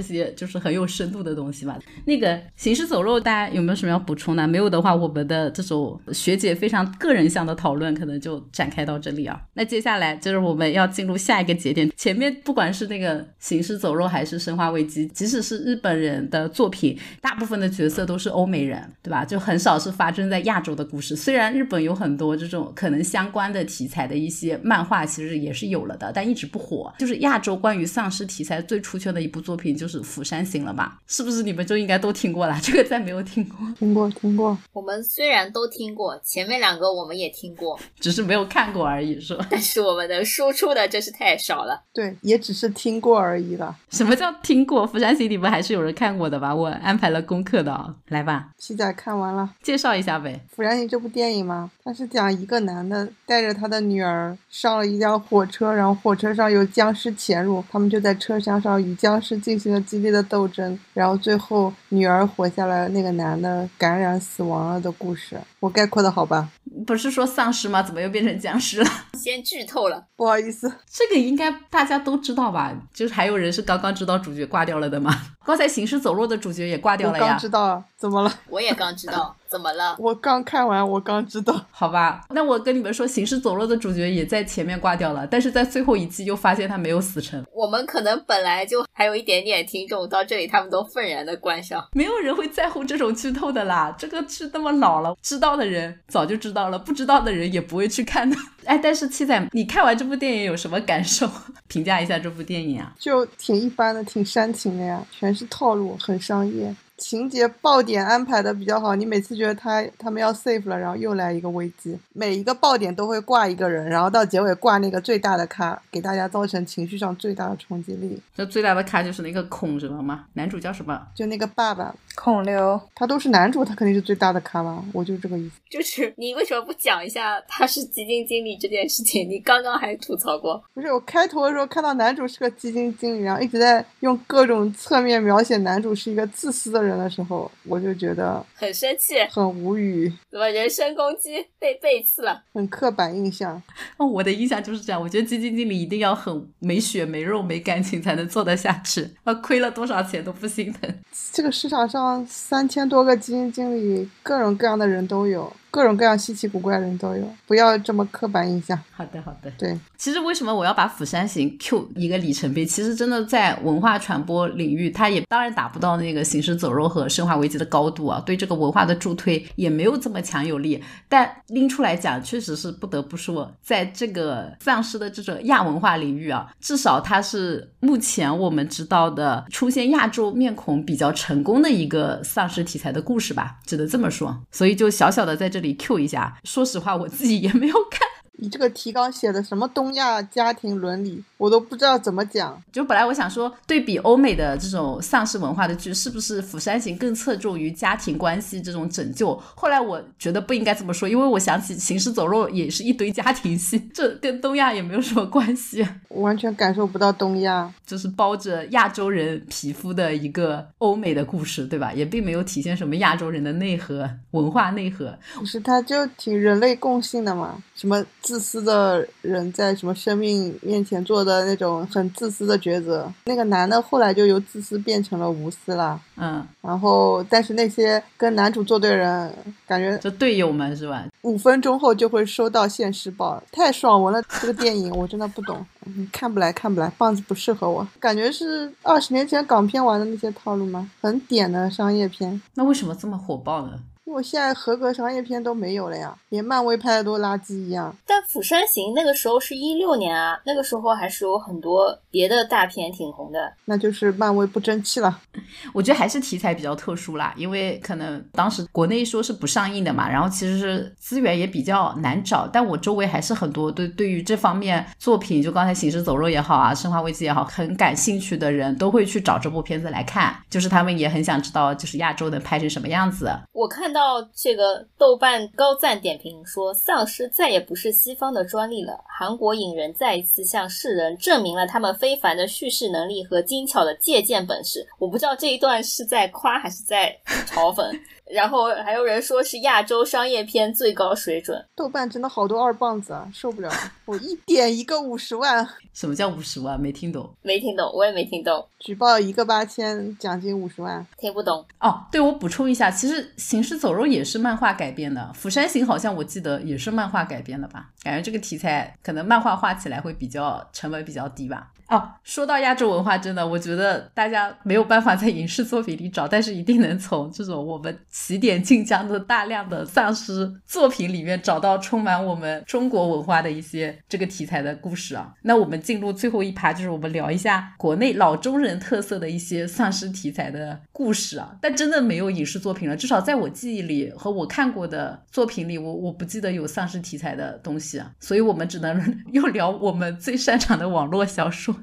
些就是很有深度的东西吧。那个行尸走肉，大家有没有什么要补充的？没有的话，我们的这种学姐非常个人向的讨论，可能就展开到这里啊。那接下来就是我们要进入下一个节点。前面不管是那个行尸走肉还是生化危机，即使是日本人的作品，大部分的角色都是欧美人，对吧？就很少是发生在亚洲的故事。虽然日本有很多这种可能相关的题材的一些漫画，其实也是有了的，但一直不火。就是亚洲关于丧尸题材最出圈的一部作品，就是《釜山行》了吧？是不是你们就应该都听过了？这个再没有听过，听过听过，我们虽然都听过前面两个，我们也听过，只是没有看过而已，是吧？但是我们能输出的真是太少了。对，也只是听过而已了。什么叫听过？《釜山行》你们还是有人看过的吧？我安排了功课的啊，来吧，七仔看完了介绍一下呗。《釜山行》这部电影吗？它是讲一个男的带着他的女儿上了一辆火车，然后火车上有僵尸潜入，他们就在车厢上与僵尸进行了激烈的斗争，然后最后女儿活下来，那个男的感染死亡了的故事。我概括的好吧？不是说丧尸吗？怎么又变成僵尸了？先剧透了，不好意思，这个应该大家都知道吧？就是还有人是刚刚知道主角挂掉了的吗？刚才行尸走肉的主角也挂掉了呀刚。知道，怎么了？我也刚知道，怎么了？我刚看完，我刚知道。好吧，那我跟你们说，行尸走肉的主角也在前面挂掉了，但是在最后一季又发现他没有死成。我们可能本来就还有一点点听众，到这里他们都愤然的关上。没有人会在乎这种剧透的啦，这个是那么老了，知道的人早就知道了，不知道的人也不会去看的。哎，但是七仔，你看完这部电影有什么感受？评价一下这部电影啊？就挺一般的，挺煽情的呀，全是套路，很商业。情节爆点安排的比较好，你每次觉得他他们要 safe 了，然后又来一个危机，每一个爆点都会挂一个人，然后到结尾挂那个最大的咖，给大家造成情绪上最大的冲击力。这最大的咖就是那个孔什么吗？男主叫什么？就那个爸爸，孔刘，他都是男主，他肯定是最大的咖吧？我就这个意思。就是你为什么不讲一下他是基金经理这件事情？你刚刚还吐槽过。不是我开头的时候看到男主是个基金经理，然后一直在用各种侧面描写男主是一个自私的人的时候，我就觉得很生气，很无语，怎么人身攻击被背刺了？很刻板印象。哦，我的印象就是这样。我觉得基金经理一定要很没血没肉没感情才能做得下去，啊，亏了多少钱都不心疼。这个市场上三千多个基金经理，各种各样的人都有，各种各样稀奇古怪的人都有，不要这么刻板印象。好的，好的。对，其实为什么我要把《釜山行》Q 一个里程碑？其实真的在文化传播领域，它也当然达不到那个《行尸走肉》和《生化危机》的高度啊，对这个文化的助推也没有这么强有力。但拎出来讲，确实是不得不说，在这个丧尸的这种亚文化领域啊，至少它是目前我们知道的出现亚洲面孔比较成功的一个丧尸题材的故事吧，只能这么说。所以就小小的在这里 Q 一下。说实话，我自己也没有看。你这个提纲写的什么东亚家庭伦理，我都不知道怎么讲。就本来我想说，对比欧美的这种丧尸文化的剧，是不是《釜山行》更侧重于家庭关系这种拯救？后来我觉得不应该这么说，因为我想起《行尸走肉》也是一堆家庭戏，这跟东亚也没有什么关系，完全感受不到东亚。就是包着亚洲人皮肤的一个欧美的故事，对吧？也并没有体现什么亚洲人的内核、文化内核。不是，他就挺人类共性的嘛，什么自私的人在什么生命面前做的那种很自私的抉择。那个男的后来就由自私变成了无私了。嗯，然后，但是那些跟男主作对的人，感觉就队友们是吧？五分钟后就会收到现实报，太爽文了。这个电影我真的不懂，嗯看不来看不来，棒子不适合我，感觉是二十年前港片玩的那些套路吗？很点的商业片。那为什么这么火爆呢？因为现在合格商业片都没有了呀，连漫威拍的都垃圾一样。但《釜山行》那个时候是一六年啊，那个时候还是有很多别的大片挺红的。那就是漫威不争气了。我觉得还是题材比较特殊啦，因为可能当时国内说是不上映的嘛，然后其实是资源也比较难找。但我周围还是很多对对于这方面作品，就刚才《行尸走肉》也好啊，《生化危机》也好，很感兴趣的人都会去找这部片子来看，就是他们也很想知道，就是亚洲能拍成什么样子。我看到到这个豆瓣高赞点评说，《丧尸》再也不是西方的专利了，韩国影人再一次向世人证明了他们非凡的叙事能力和精巧的借鉴本事。我不知道这一段是在夸还是在嘲讽。然后还有人说是亚洲商业片最高水准。豆瓣真的好多二棒子啊，受不了！我一点一个五十万，什么叫五十万？没听懂。没听懂，我也没听懂。举报一个八千，奖金五十万，听不懂。哦，对，我补充一下，其实《行尸走肉》也是漫画改编的，《釜山行》好像我记得也是漫画改编的吧？感觉这个题材可能漫画画起来会比较成本比较低吧。哦，说到亚洲文化，真的，我觉得大家没有办法在影视作品里找，但是一定能从这种我们起点晋江的大量的丧尸作品里面找到充满我们中国文化的一些这个题材的故事啊。那我们进入最后一趴，就是我们聊一下国内老中人特色的一些丧尸题材的故事啊。但真的没有影视作品了，至少在我记忆里和我看过的作品里，我我不记得有丧尸题材的东西啊。所以我们只能 又聊我们最擅长的网络小说。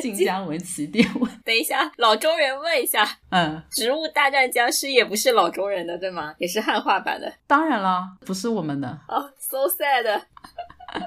晋江文起点文，等一下，老中人问一下，嗯，植物大战僵尸也不是老中人的对吗？也是汉化版的。当然了，不是我们的。哦，so sad。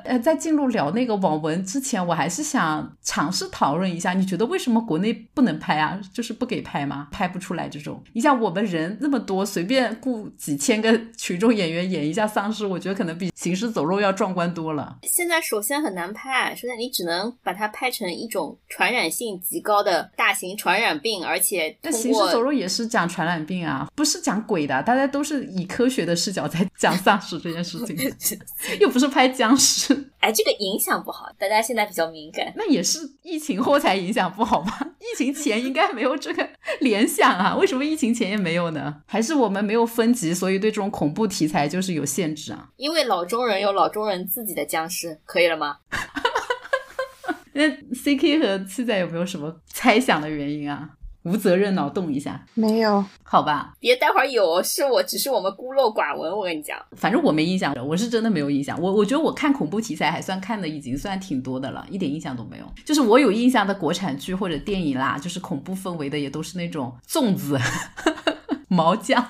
呃，在进入聊那个网文之前，我还是想尝试讨论一下，你觉得为什么国内不能拍啊？就是不给拍吗？拍不出来这种？你像我们人那么多，随便雇几千个群众演员演一下丧尸，我觉得可能比行尸走肉要壮观多了。现在首先很难拍，首先你只能把它拍成一种传染性极高的大型传染病，而且那行尸走肉也是讲传染病啊，不是讲鬼的，大家都是以科学的视角在讲丧尸这件事情，又不是拍僵尸。是，哎，这个影响不好，大家现在比较敏感。那也是疫情后才影响不好吧？疫情前应该没有这个 联想啊？为什么疫情前也没有呢？还是我们没有分级，所以对这种恐怖题材就是有限制啊？因为老中人有老中人自己的僵尸，可以了吗？那 C K 和七仔有没有什么猜想的原因啊？无责任脑洞一下，没有，好吧，别待会儿有，是我只是我们孤陋寡闻，我跟你讲，反正我没印象，我是真的没有印象，我我觉得我看恐怖题材还算看的已经算挺多的了，一点印象都没有，就是我有印象的国产剧或者电影啦，就是恐怖氛围的也都是那种粽子、毛酱。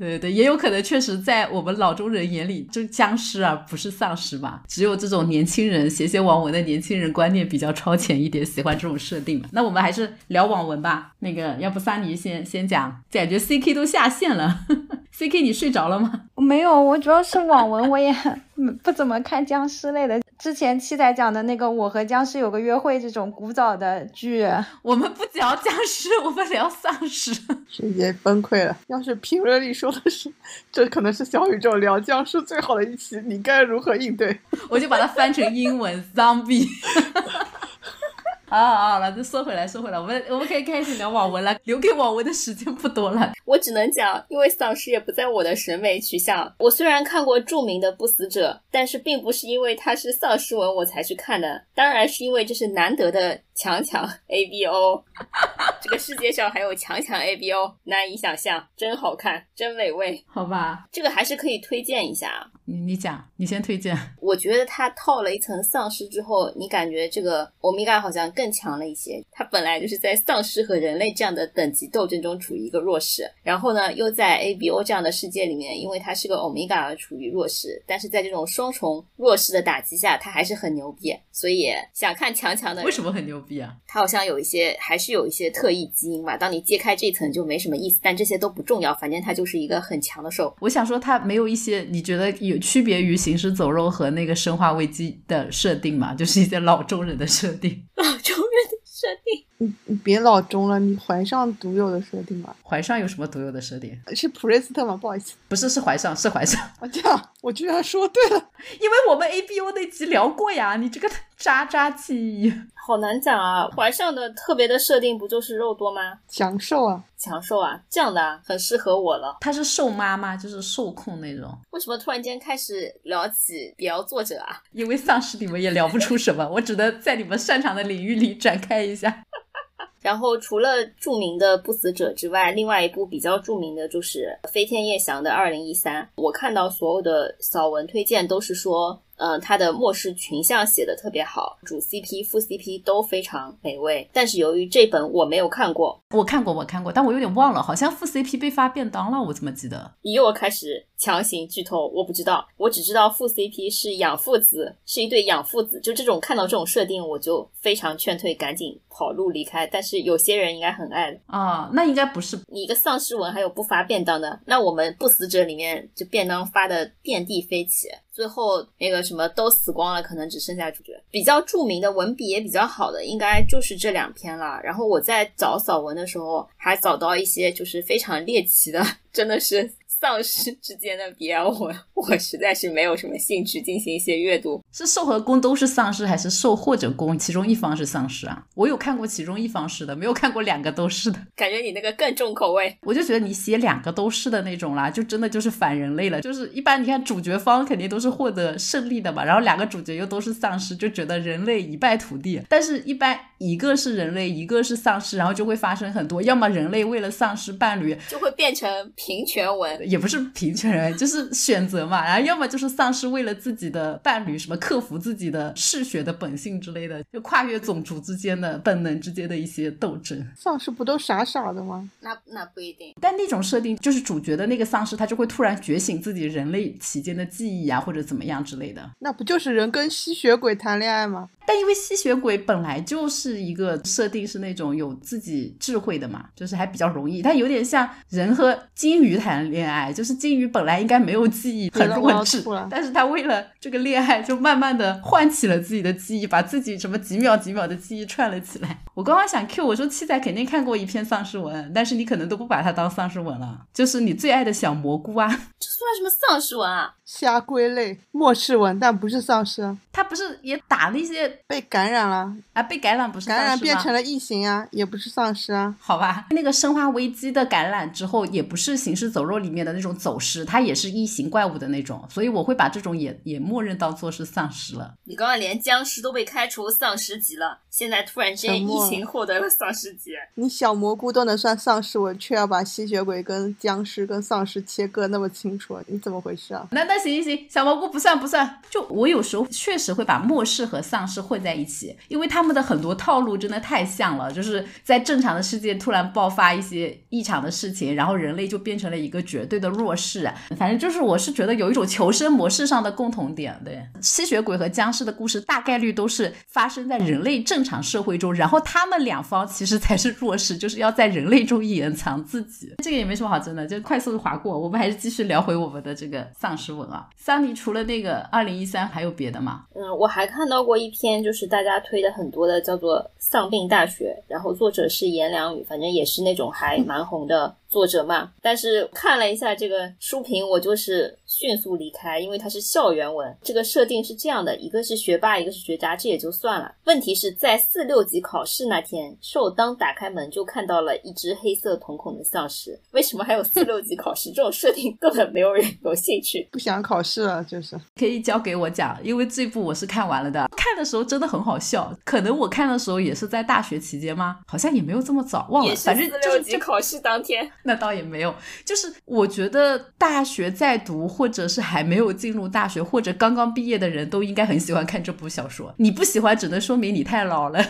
对对，也有可能确实在我们老中人眼里，就僵尸啊，不是丧尸吧？只有这种年轻人写写网文的年轻人观念比较超前一点，喜欢这种设定嘛。那我们还是聊网文吧。那个，要不萨尼先先讲，感觉 C K 都下线了。C K，你睡着了吗？没有，我主要是网文，我也 不怎么看僵尸类的。之前七仔讲的那个《我和僵尸有个约会》这种古早的剧，我们不聊僵尸，我们聊丧尸，直接崩溃了。要是评论里说的是这可能是小宇宙聊僵尸最好的一期，你该如何应对？我就把它翻成英文 zombie。好好好了，就说回来，说回来，我们我们可以开始聊网文了。留给网文的时间不多了，我只能讲，因为丧尸也不在我的审美取向。我虽然看过著名的《不死者》，但是并不是因为它是丧尸文我才去看的，当然是因为这是难得的强强 A B O。这个世界上还有强强 A B O，难以想象，真好看，真美味。好吧，这个还是可以推荐一下。你你讲，你先推荐。我觉得它套了一层丧尸之后，你感觉这个欧米伽好像更强了一些。它本来就是在丧尸和人类这样的等级斗争中处于一个弱势，然后呢，又在 A B O 这样的世界里面，因为它是个欧米伽而处于弱势。但是在这种双重弱势的打击下，它还是很牛逼。所以想看强强的，为什么很牛逼啊？它好像有一些，还是有一些特异基因吧。当你揭开这层就没什么意思，但这些都不重要，反正它就是一个很强的兽。我想说，它没有一些你觉得有区别于行尸走肉和那个生化危机的设定嘛？就是一些老中人的设定，老中人的设定。你你别老中了，你怀上独有的设定吧。怀上有什么独有的设定？是普瑞斯特吗？不好意思，不是，是怀上，是怀上。我，这样我居然说对了，因为我们 A B O 那集聊过呀。你这个渣渣记忆。好难讲啊！怀上的特别的设定不就是肉多吗？强瘦啊，强瘦啊，这样的啊，很适合我了。她是瘦妈妈，就是受控那种。为什么突然间开始聊起 BL 作者啊？因为丧尸你们也聊不出什么，我只能在你们擅长的领域里展开一下。然后除了著名的不死者之外，另外一部比较著名的就是飞天夜翔的二零一三。我看到所有的扫文推荐都是说。呃，他的末世群像写的特别好，主 CP、副 CP 都非常美味。但是由于这本我没有看过，我看过，我看过，但我有点忘了，好像副 CP 被发便当了，我怎么记得？你又开始强行剧透，我不知道，我只知道副 CP 是养父子，是一对养父子。就这种看到这种设定，我就非常劝退，赶紧跑路离开。但是有些人应该很爱啊，那应该不是你一个丧尸文还有不发便当的，那我们不死者里面就便当发的遍地飞起。最后那个什么都死光了，可能只剩下主角。比较著名的文笔也比较好的，应该就是这两篇了。然后我在找扫文的时候，还找到一些就是非常猎奇的，真的是。丧尸之间的 BL 我，我实在是没有什么兴趣进行一些阅读。是受和攻都是丧尸，还是受或者攻其中一方是丧尸啊？我有看过其中一方是的，没有看过两个都是的。感觉你那个更重口味。我就觉得你写两个都是的那种啦，就真的就是反人类了。就是一般你看主角方肯定都是获得胜利的嘛，然后两个主角又都是丧尸，就觉得人类一败涂地。但是一般一个是人类，一个是丧尸，然后就会发生很多，要么人类为了丧尸伴侣，就会变成平权文。也不是平权人，就是选择嘛。然后要么就是丧尸为了自己的伴侣，什么克服自己的嗜血的本性之类的，就跨越种族之间的本能之间的一些斗争。丧尸不都傻傻的吗？那那不一定。但那种设定就是主角的那个丧尸，他就会突然觉醒自己人类期间的记忆啊，或者怎么样之类的。那不就是人跟吸血鬼谈恋爱吗？但因为吸血鬼本来就是一个设定是那种有自己智慧的嘛，就是还比较容易。它有点像人和金鱼谈恋爱，就是金鱼本来应该没有记忆，很弱智，但是他为了这个恋爱，就慢慢的唤起了自己的记忆，把自己什么几秒几秒的记忆串了起来。我刚刚想 Q 我说七仔肯定看过一篇丧尸文，但是你可能都不把它当丧尸文了，就是你最爱的小蘑菇啊，这算什么丧尸文啊？瞎归类，末世文，但不是丧尸。他不是也打那些被感染了啊？被感染不是感染变成了异形啊？也不是丧尸啊？好吧，那个生化危机的感染之后，也不是行尸走肉里面的那种走尸，它也是异形怪物的那种，所以我会把这种也也默认当做是丧尸了。你刚刚连僵尸都被开除丧尸级了，现在突然间异形获得了丧尸级，你小蘑菇都能算丧尸，我却要把吸血鬼跟僵尸跟丧尸切割那么清楚，你怎么回事啊？那那行行行，小蘑菇不算不算，就我有时候确实会把末世和丧尸混在一起，因为他们的很多套路真的太像了，就是在正常的世界突然爆发一些异常的事情，然后人类就变成了一个绝对的弱势。反正就是我是觉得有一种求生模式上的共同点，对，吸血鬼和僵尸的故事大概率都是发生在人类正常社会中，然后他们两方其实才是弱势，就是要在人类中隐藏自己。这个也没什么好争的，就快速的划过。我们还是继续聊回我们的这个丧尸文啊。桑尼除了那个二零一三，还有别的吗？嗯，我还看到过一篇，就是大家推的很多的，叫做《丧病大学》，然后作者是颜良宇，反正也是那种还蛮红的。作者嘛，但是看了一下这个书评，我就是迅速离开，因为它是校园文。这个设定是这样的：一个是学霸，一个是学渣，这也就算了。问题是在四六级考试那天，寿当打开门就看到了一只黑色瞳孔的丧尸。为什么还有四六级考试？这种设定根本没有人有兴趣，不想考试了，就是可以交给我讲，因为这部我是看完了的。看的时候真的很好笑，可能我看的时候也是在大学期间吗？好像也没有这么早，忘了。反正四六级考试当天。那倒也没有，就是我觉得大学在读，或者是还没有进入大学，或者刚刚毕业的人都应该很喜欢看这部小说。你不喜欢，只能说明你太老了。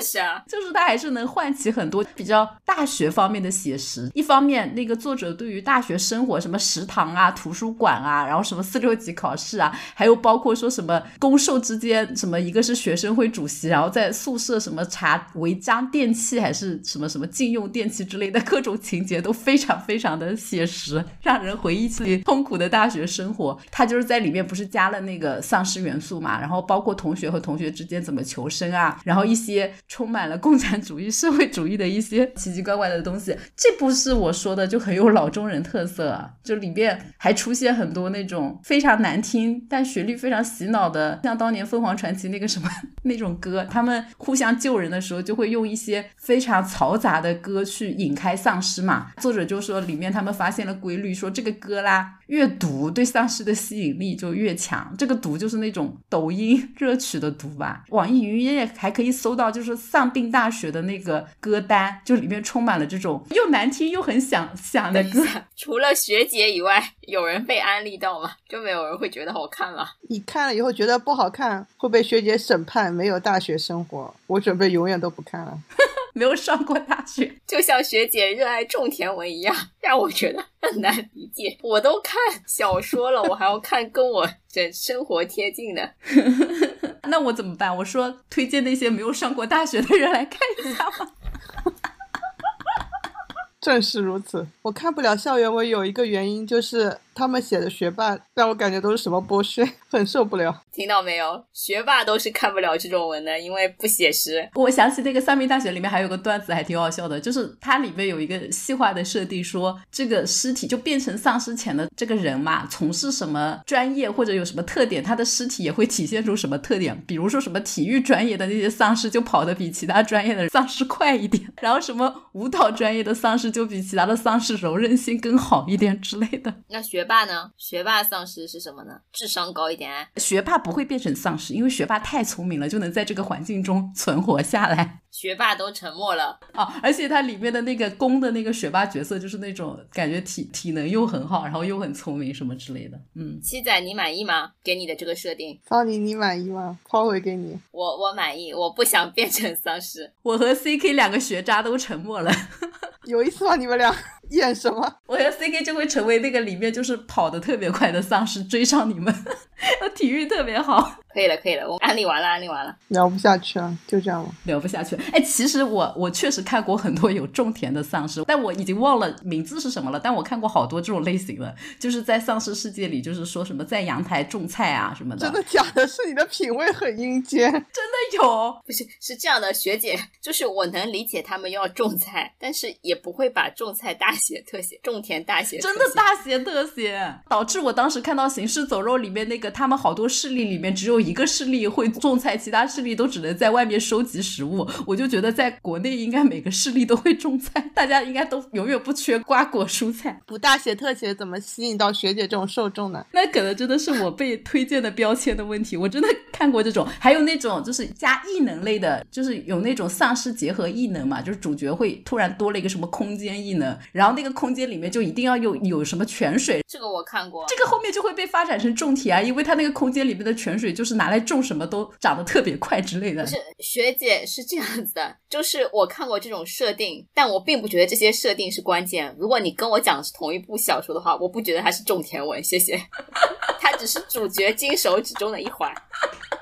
怎么回事啊？就是它还是能唤起很多比较大学方面的写实。一方面，那个作者对于大学生活，什么食堂啊、图书馆啊，然后什么四六级考试啊，还有包括说什么攻受之间，什么一个是学生会主席，然后在宿舍什么查违章电器还是什么什么禁用电器之类的各种情节都非常非常的写实，让人回忆起痛苦的大学生活。他就是在里面不是加了那个丧尸元素嘛，然后包括同学和同学之间怎么求生啊，然后一些。充满了共产主义、社会主义的一些奇奇怪怪的东西。这部是我说的，就很有老中人特色啊，就里面还出现很多那种非常难听但旋律非常洗脑的，像当年凤凰传奇那个什么 那种歌，他们互相救人的时候就会用一些非常嘈杂的歌去引开丧尸嘛。作者就说里面他们发现了规律，说这个歌啦越毒对丧尸的吸引力就越强，这个毒就是那种抖音 热曲的毒吧。网易云音乐还可以搜到就是丧病大学的那个歌单，就里面充满了这种又难听又很响响的歌。除了学姐以外，有人被安利到吗？就没有人会觉得好看了？你看了以后觉得不好看，会被学姐审判没有大学生活。我准备永远都不看了。没有上过大学，就像学姐热爱种田文一样，让我觉得很难理解。我都看小说了，我还要看跟我这生活贴近的，那我怎么办？我说推荐那些没有上过大学的人来看一下吧。正是如此，我看不了校园文有一个原因就是他们写的学霸让我感觉都是什么剥削，很受不了。听到没有？学霸都是看不了这种文的，因为不写实。我想起那个《三命大学》里面还有个段子，还挺好笑的，就是它里面有一个细化的设定，说这个尸体就变成丧尸前的这个人嘛，从事什么专业或者有什么特点，他的尸体也会体现出什么特点。比如说什么体育专业的那些丧尸就跑得比其他专业的丧尸快一点，然后什么舞蹈专业的丧尸。就比其他的丧尸柔韧性更好一点之类的。那学霸呢？学霸丧尸是什么呢？智商高一点。学霸不会变成丧尸，因为学霸太聪明了，就能在这个环境中存活下来。学霸都沉默了哦，而且它里面的那个攻的那个学霸角色，就是那种感觉体体能又很好，然后又很聪明什么之类的。嗯，七仔你满意吗？给你的这个设定，桑尼你满意吗？抛回给你。我我满意，我不想变成丧尸。我和 CK 两个学渣都沉默了。有意思吗？你们俩 演什么？我觉得 CK 就会成为那个里面就是跑得特别快的丧尸，追上你们。我 体育特别好。可以了，可以了，我安利完了，安利完了，聊不下去了，就这样了，聊不下去。哎，其实我我确实看过很多有种田的丧尸，但我已经忘了名字是什么了。但我看过好多这种类型的，就是在丧尸世界里，就是说什么在阳台种菜啊什么的。真的假的？是你的品味很阴间。真的有？不是，是这样的，学姐，就是我能理解他们要种菜，但是也不会把种菜大写特写，种田大写。真的大写特写，导致我当时看到《行尸走肉》里面那个他们好多势力里面只有一个势力会种菜，其他势力都只能在外面收集食物。我就觉得在国内应该每个势力都会种菜，大家应该都永远不缺瓜果蔬菜。不大写特写怎么吸引到学姐这种受众呢？那可能真的是我被推荐的标签的问题。我真的看过这种，还有那种就是加异能类的，就是有那种丧尸结合异能嘛，就是主角会突然多了一个什么空间异能，然后那个空间里面就一定要有有什么泉水。这个我看过，这个后面就会被发展成重体啊，因为它那个空间里面的泉水就是是拿来。种什么都长得特别快之类的。是学姐是这样子的，就是我看过这种设定，但我并不觉得这些设定是关键。如果你跟我讲的是同一部小说的话，我不觉得它是种田文。谢谢，它只是主角金手指中的一环。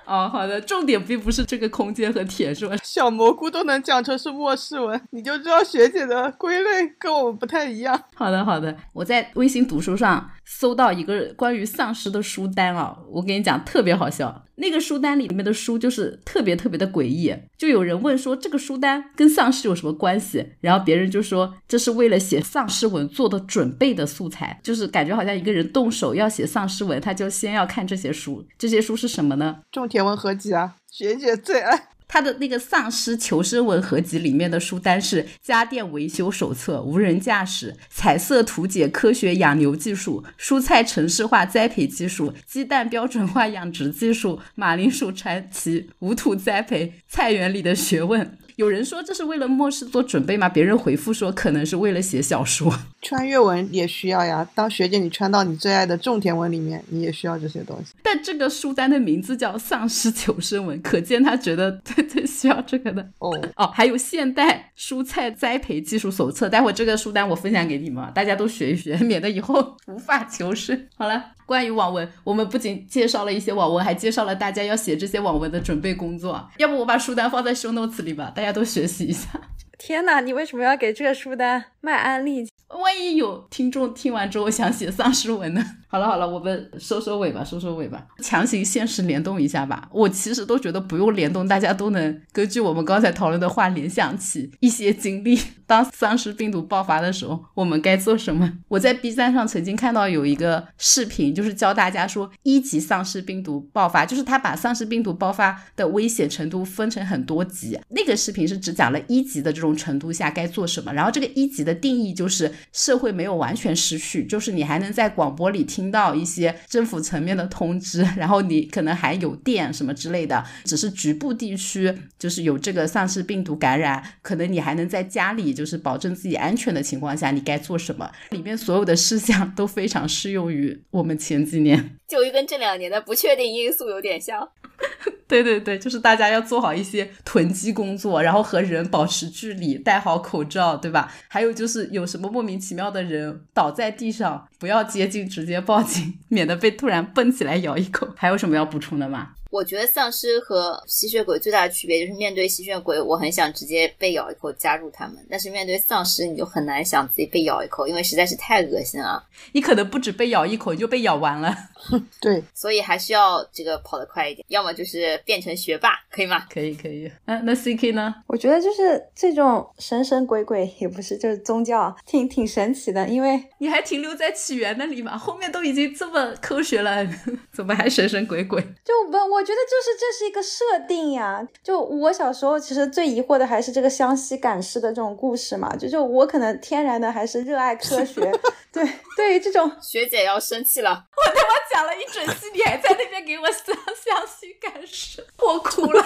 哦，好的，重点并不是这个空间和铁，是吧？小蘑菇都能讲成是末世文，你就知道学姐的归类跟我们不太一样。好的，好的，我在微信读书上搜到一个关于丧尸的书单啊，我跟你讲，特别好笑。那个书单里面的书就是特别特别的诡异，就有人问说这个书单跟丧尸有什么关系？然后别人就说这是为了写丧尸文做的准备的素材，就是感觉好像一个人动手要写丧尸文，他就先要看这些书。这些书是什么呢？种田。文合集啊，学姐最爱他的那个丧尸求生文合集里面的书单是家电维修手册、无人驾驶、彩色图解科学养牛技术、蔬菜城市化栽培技术、鸡蛋标准化养殖技术、马铃薯传奇、无土栽培、菜园里的学问。有人说这是为了末世做准备吗？别人回复说可能是为了写小说。穿越文也需要呀。当学姐，你穿到你最爱的种田文里面，你也需要这些东西。但这个书单的名字叫《丧尸求生文》，可见他觉得 最最需要这个的。哦哦，还有现代蔬菜栽培技术手册。待会儿这个书单我分享给你们，大家都学一学，免得以后无法求生。好了。关于网文，我们不仅介绍了一些网文，还介绍了大家要写这些网文的准备工作。要不我把书单放在 show notes 里吧，大家都学习一下。天哪，你为什么要给这个书单卖安利？万一有听众听完之后想写丧尸文呢？好了好了，我们收收尾吧，收收尾吧，强行现实联动一下吧。我其实都觉得不用联动，大家都能根据我们刚才讨论的话联想起一些经历。当丧尸病毒爆发的时候，我们该做什么？我在 B 站上曾经看到有一个视频，就是教大家说一级丧尸病毒爆发，就是他把丧尸病毒爆发的危险程度分成很多级。那个视频是只讲了一级的这种程度下该做什么，然后这个一级的定义就是社会没有完全失去，就是你还能在广播里听到一些政府层面的通知，然后你可能还有电什么之类的，只是局部地区就是有这个丧尸病毒感染，可能你还能在家里就是保证自己安全的情况下，你该做什么？里面所有的事项都非常适用于我们前几年。就跟这两年的不确定因素有点像。对对对，就是大家要做好一些囤积工作，然后和人保持距离，戴好口罩，对吧？还有就是有什么莫名其妙的人倒在地上，不要接近，直接报警，免得被突然蹦起来咬一口。还有什么要补充的吗？我觉得丧尸和吸血鬼最大的区别就是面对吸血鬼，我很想直接被咬一口加入他们；但是面对丧尸，你就很难想自己被咬一口，因为实在是太恶心了。你可能不止被咬一口，你就被咬完了。对，所以还需要这个跑得快一点，要么就是变成学霸，可以吗？可以可以。嗯，那 C K 呢？我觉得就是这种神神鬼鬼也不是，就是宗教，挺挺神奇的。因为你还停留在起源那里嘛？后面都已经这么科学了，怎么还神神鬼鬼？就问我。我觉得就是这是一个设定呀。就我小时候其实最疑惑的还是这个湘西赶尸的这种故事嘛。就就我可能天然的还是热爱科学。对，对于这种 学姐要生气了。我他妈讲了一整期，你还在那边给我讲 湘西赶尸，我哭了。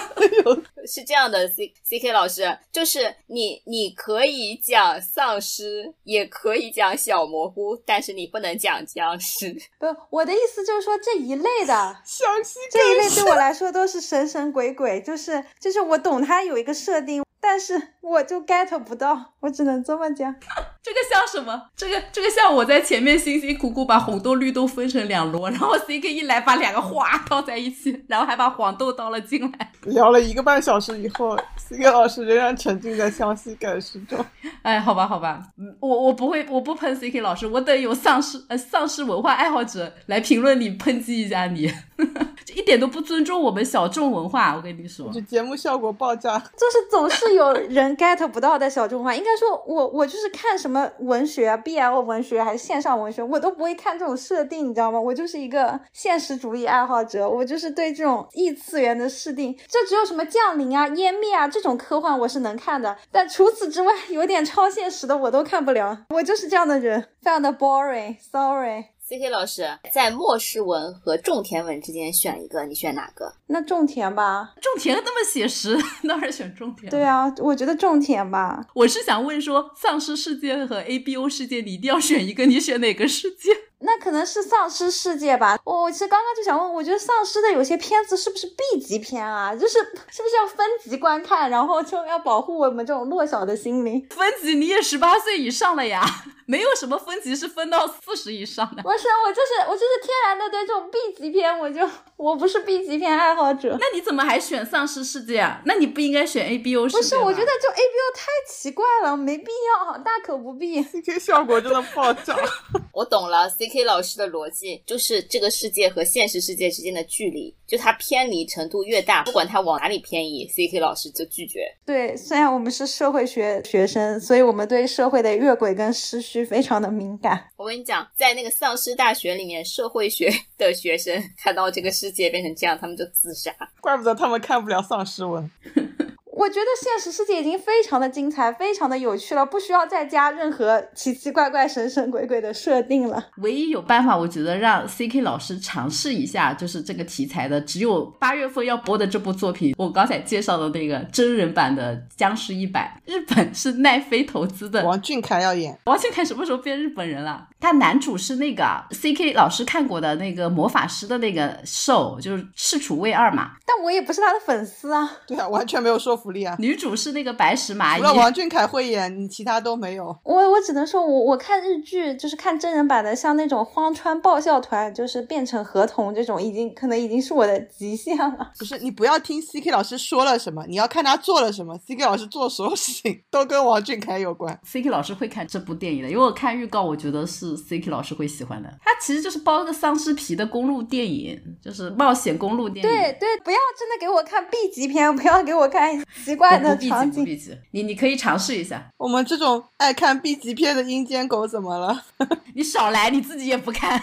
是这样的，C C K 老师，就是你你可以讲丧尸，也可以讲小蘑菇，但是你不能讲僵尸。不，我的意思就是说这一类的湘西这一类对对我来说都是神神鬼鬼，就是就是我懂他有一个设定。但是我就 get 不到，我只能这么讲。这个像什么？这个这个像我在前面辛辛苦苦把红豆绿豆分成两摞，然后 C K 一来把两个花倒在一起，然后还把黄豆倒了进来。聊了一个半小时以后，C K 老师仍然沉浸在湘西赶尸中。哎，好吧，好吧，我我不会，我不喷 C K 老师，我等有丧尸呃丧尸文化爱好者来评论里，抨击一下你，一点都不尊重我们小众文化。我跟你说，这节目效果爆炸，就是总是。有人 get 不到的小众化，应该说，我我就是看什么文学啊，BL 文学还是线上文学，我都不会看这种设定，你知道吗？我就是一个现实主义爱好者，我就是对这种异次元的设定，这只有什么降临啊、湮灭啊这种科幻我是能看的，但除此之外，有点超现实的我都看不了，我就是这样的人，非常的 boring，sorry。C K 老师在末世文和种田文之间选一个，你选哪个？那种田吧，种田那么写实，当然选种田。对啊，我觉得种田吧。我是想问说，丧尸世界和 A B O 世界，你一定要选一个，你选哪个世界？那可能是丧尸世界吧。我其实刚刚就想问，我觉得丧尸的有些片子是不是 B 级片啊？就是是不是要分级观看，然后就要保护我们这种弱小的心灵？分级你也十八岁以上了呀，没有什么分级是分到四十以上的。不是，我就是我就是天然的对这种 B 级片，我就我不是 B 级片爱好者。那你怎么还选丧尸世界啊？那你不应该选 A B O 世界？不是，我觉得就 A B O 太奇怪了，没必要，大可不必。C K 效果真的爆炸。我懂了，C K 老师的逻辑。就是这个世界和现实世界之间的距离，就它偏离程度越大，不管它往哪里偏移，C K 老师就拒绝。对，虽然我们是社会学学生，所以我们对社会的越轨跟失序非常的敏感。我跟你讲，在那个丧尸大学里面，社会学的学生看到这个世界变成这样，他们就自杀。怪不得他们看不了丧尸文。我觉得现实世界已经非常的精彩，非常的有趣了，不需要再加任何奇奇怪怪、神神鬼鬼的设定了。唯一有办法，我觉得让 C K 老师尝试一下，就是这个题材的，只有八月份要播的这部作品，我刚才介绍的那个真人版的《僵尸一百》，日本是奈飞投资的，王俊凯要演。王俊凯什么时候变日本人了？他男主是那个 C K 老师看过的那个魔法师的那个兽，就是赤楚卫二嘛。但我也不是他的粉丝啊。对啊，完全没有说服。利啊。女主是那个白石麻衣除，了王俊凯会演，你其他都没有。我我只能说我我看日剧就是看真人版的，像那种荒川爆笑团，就是变成合同这种，已经可能已经是我的极限了。不是你不要听 C K 老师说了什么，你要看他做了什么。C K 老师做所有事情 都跟王俊凯有关。C K 老师会看这部电影的，因为我看预告，我觉得是 C K 老师会喜欢的。他其实就是包个丧尸皮的公路电影，就是冒险公路电影。对对，不要真的给我看 B 级片，不要给我看奇怪的不不避场景。忌不避忌，你你可以尝试一下。我们这种爱看 B 级片的阴间狗怎么了？你少来，你自己也不看。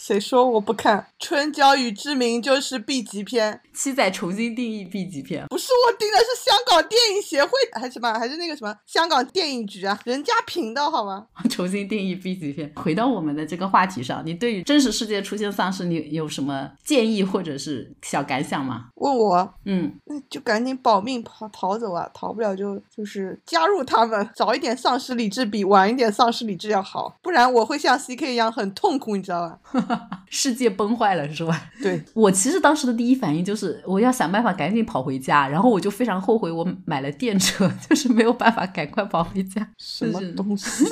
谁说我不看？《春娇与志明》就是 B 级片，七仔重新定义 B 级片，不是我定的，是香港电影协会还是什么？还是那个什么香港电影局啊？人家评的好吗？重新定义 B 级片。回到我们的这个话题上，你对于真实世界出现丧尸，你有什么建议或者是小感想吗？问我，嗯，那就赶紧保命跑逃走啊！逃不了就就是加入他们，早一点丧失理智比晚一点丧失理智要好，不然我会像 CK 一样很痛苦，你知道吧？世界崩坏了是吧？对，我其实当时的第一反应就是我要想办法赶紧跑回家，然后我就非常后悔我买了电车，就是没有办法赶快跑回家。什么东西？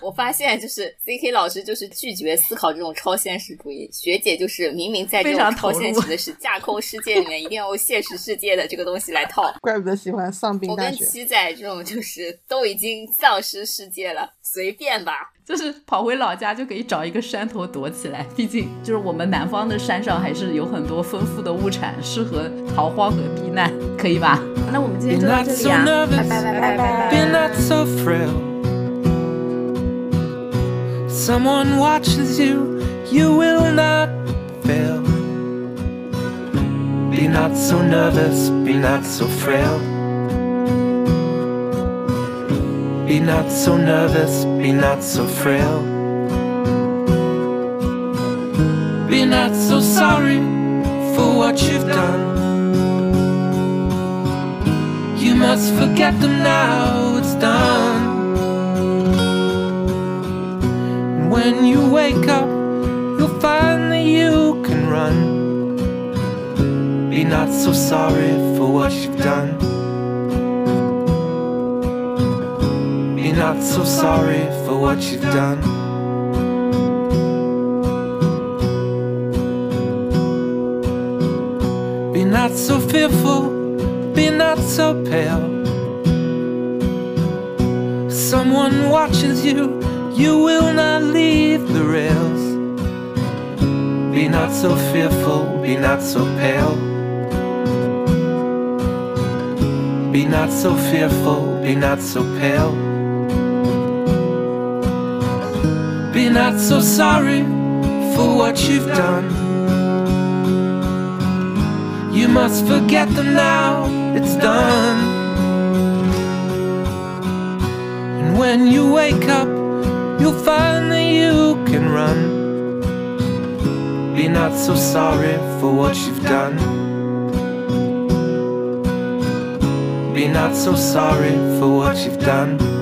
我发现就是 C K 老师就是拒绝思考这种超现实主义，学姐就是明明在这非种超现实的是架空世界里面，一定要用现实世界的这个东西来套。怪不得喜欢丧兵我跟。七仔这种就是都已经丧失世界了，随便吧。就是跑回老家就可以找一个山头躲起来，毕竟就是我们南方的山上还是有很多丰富的物产，适合逃荒和避难，可以吧？那我们今天就到这里啊，nervous, 拜拜拜拜 be not so frail. Someone watches you, you will not fail. Be not so nervous, be not so frail. Be not so nervous, be not so frail. Be not so sorry for what you've done. You must forget them now, it's done. When you wake up, you'll find that you can run. Be not so sorry for what you've done. Be not so sorry for what you've done. Be not so fearful, be not so pale. Someone watches you, you will not leave the rails. Be not so fearful, be not so pale. Be not so fearful, be not so pale. Be not so sorry for what you've done. You must forget them now, it's done. And when you wake up, you'll find that you can run. Be not so sorry for what you've done. Be not so sorry for what you've done.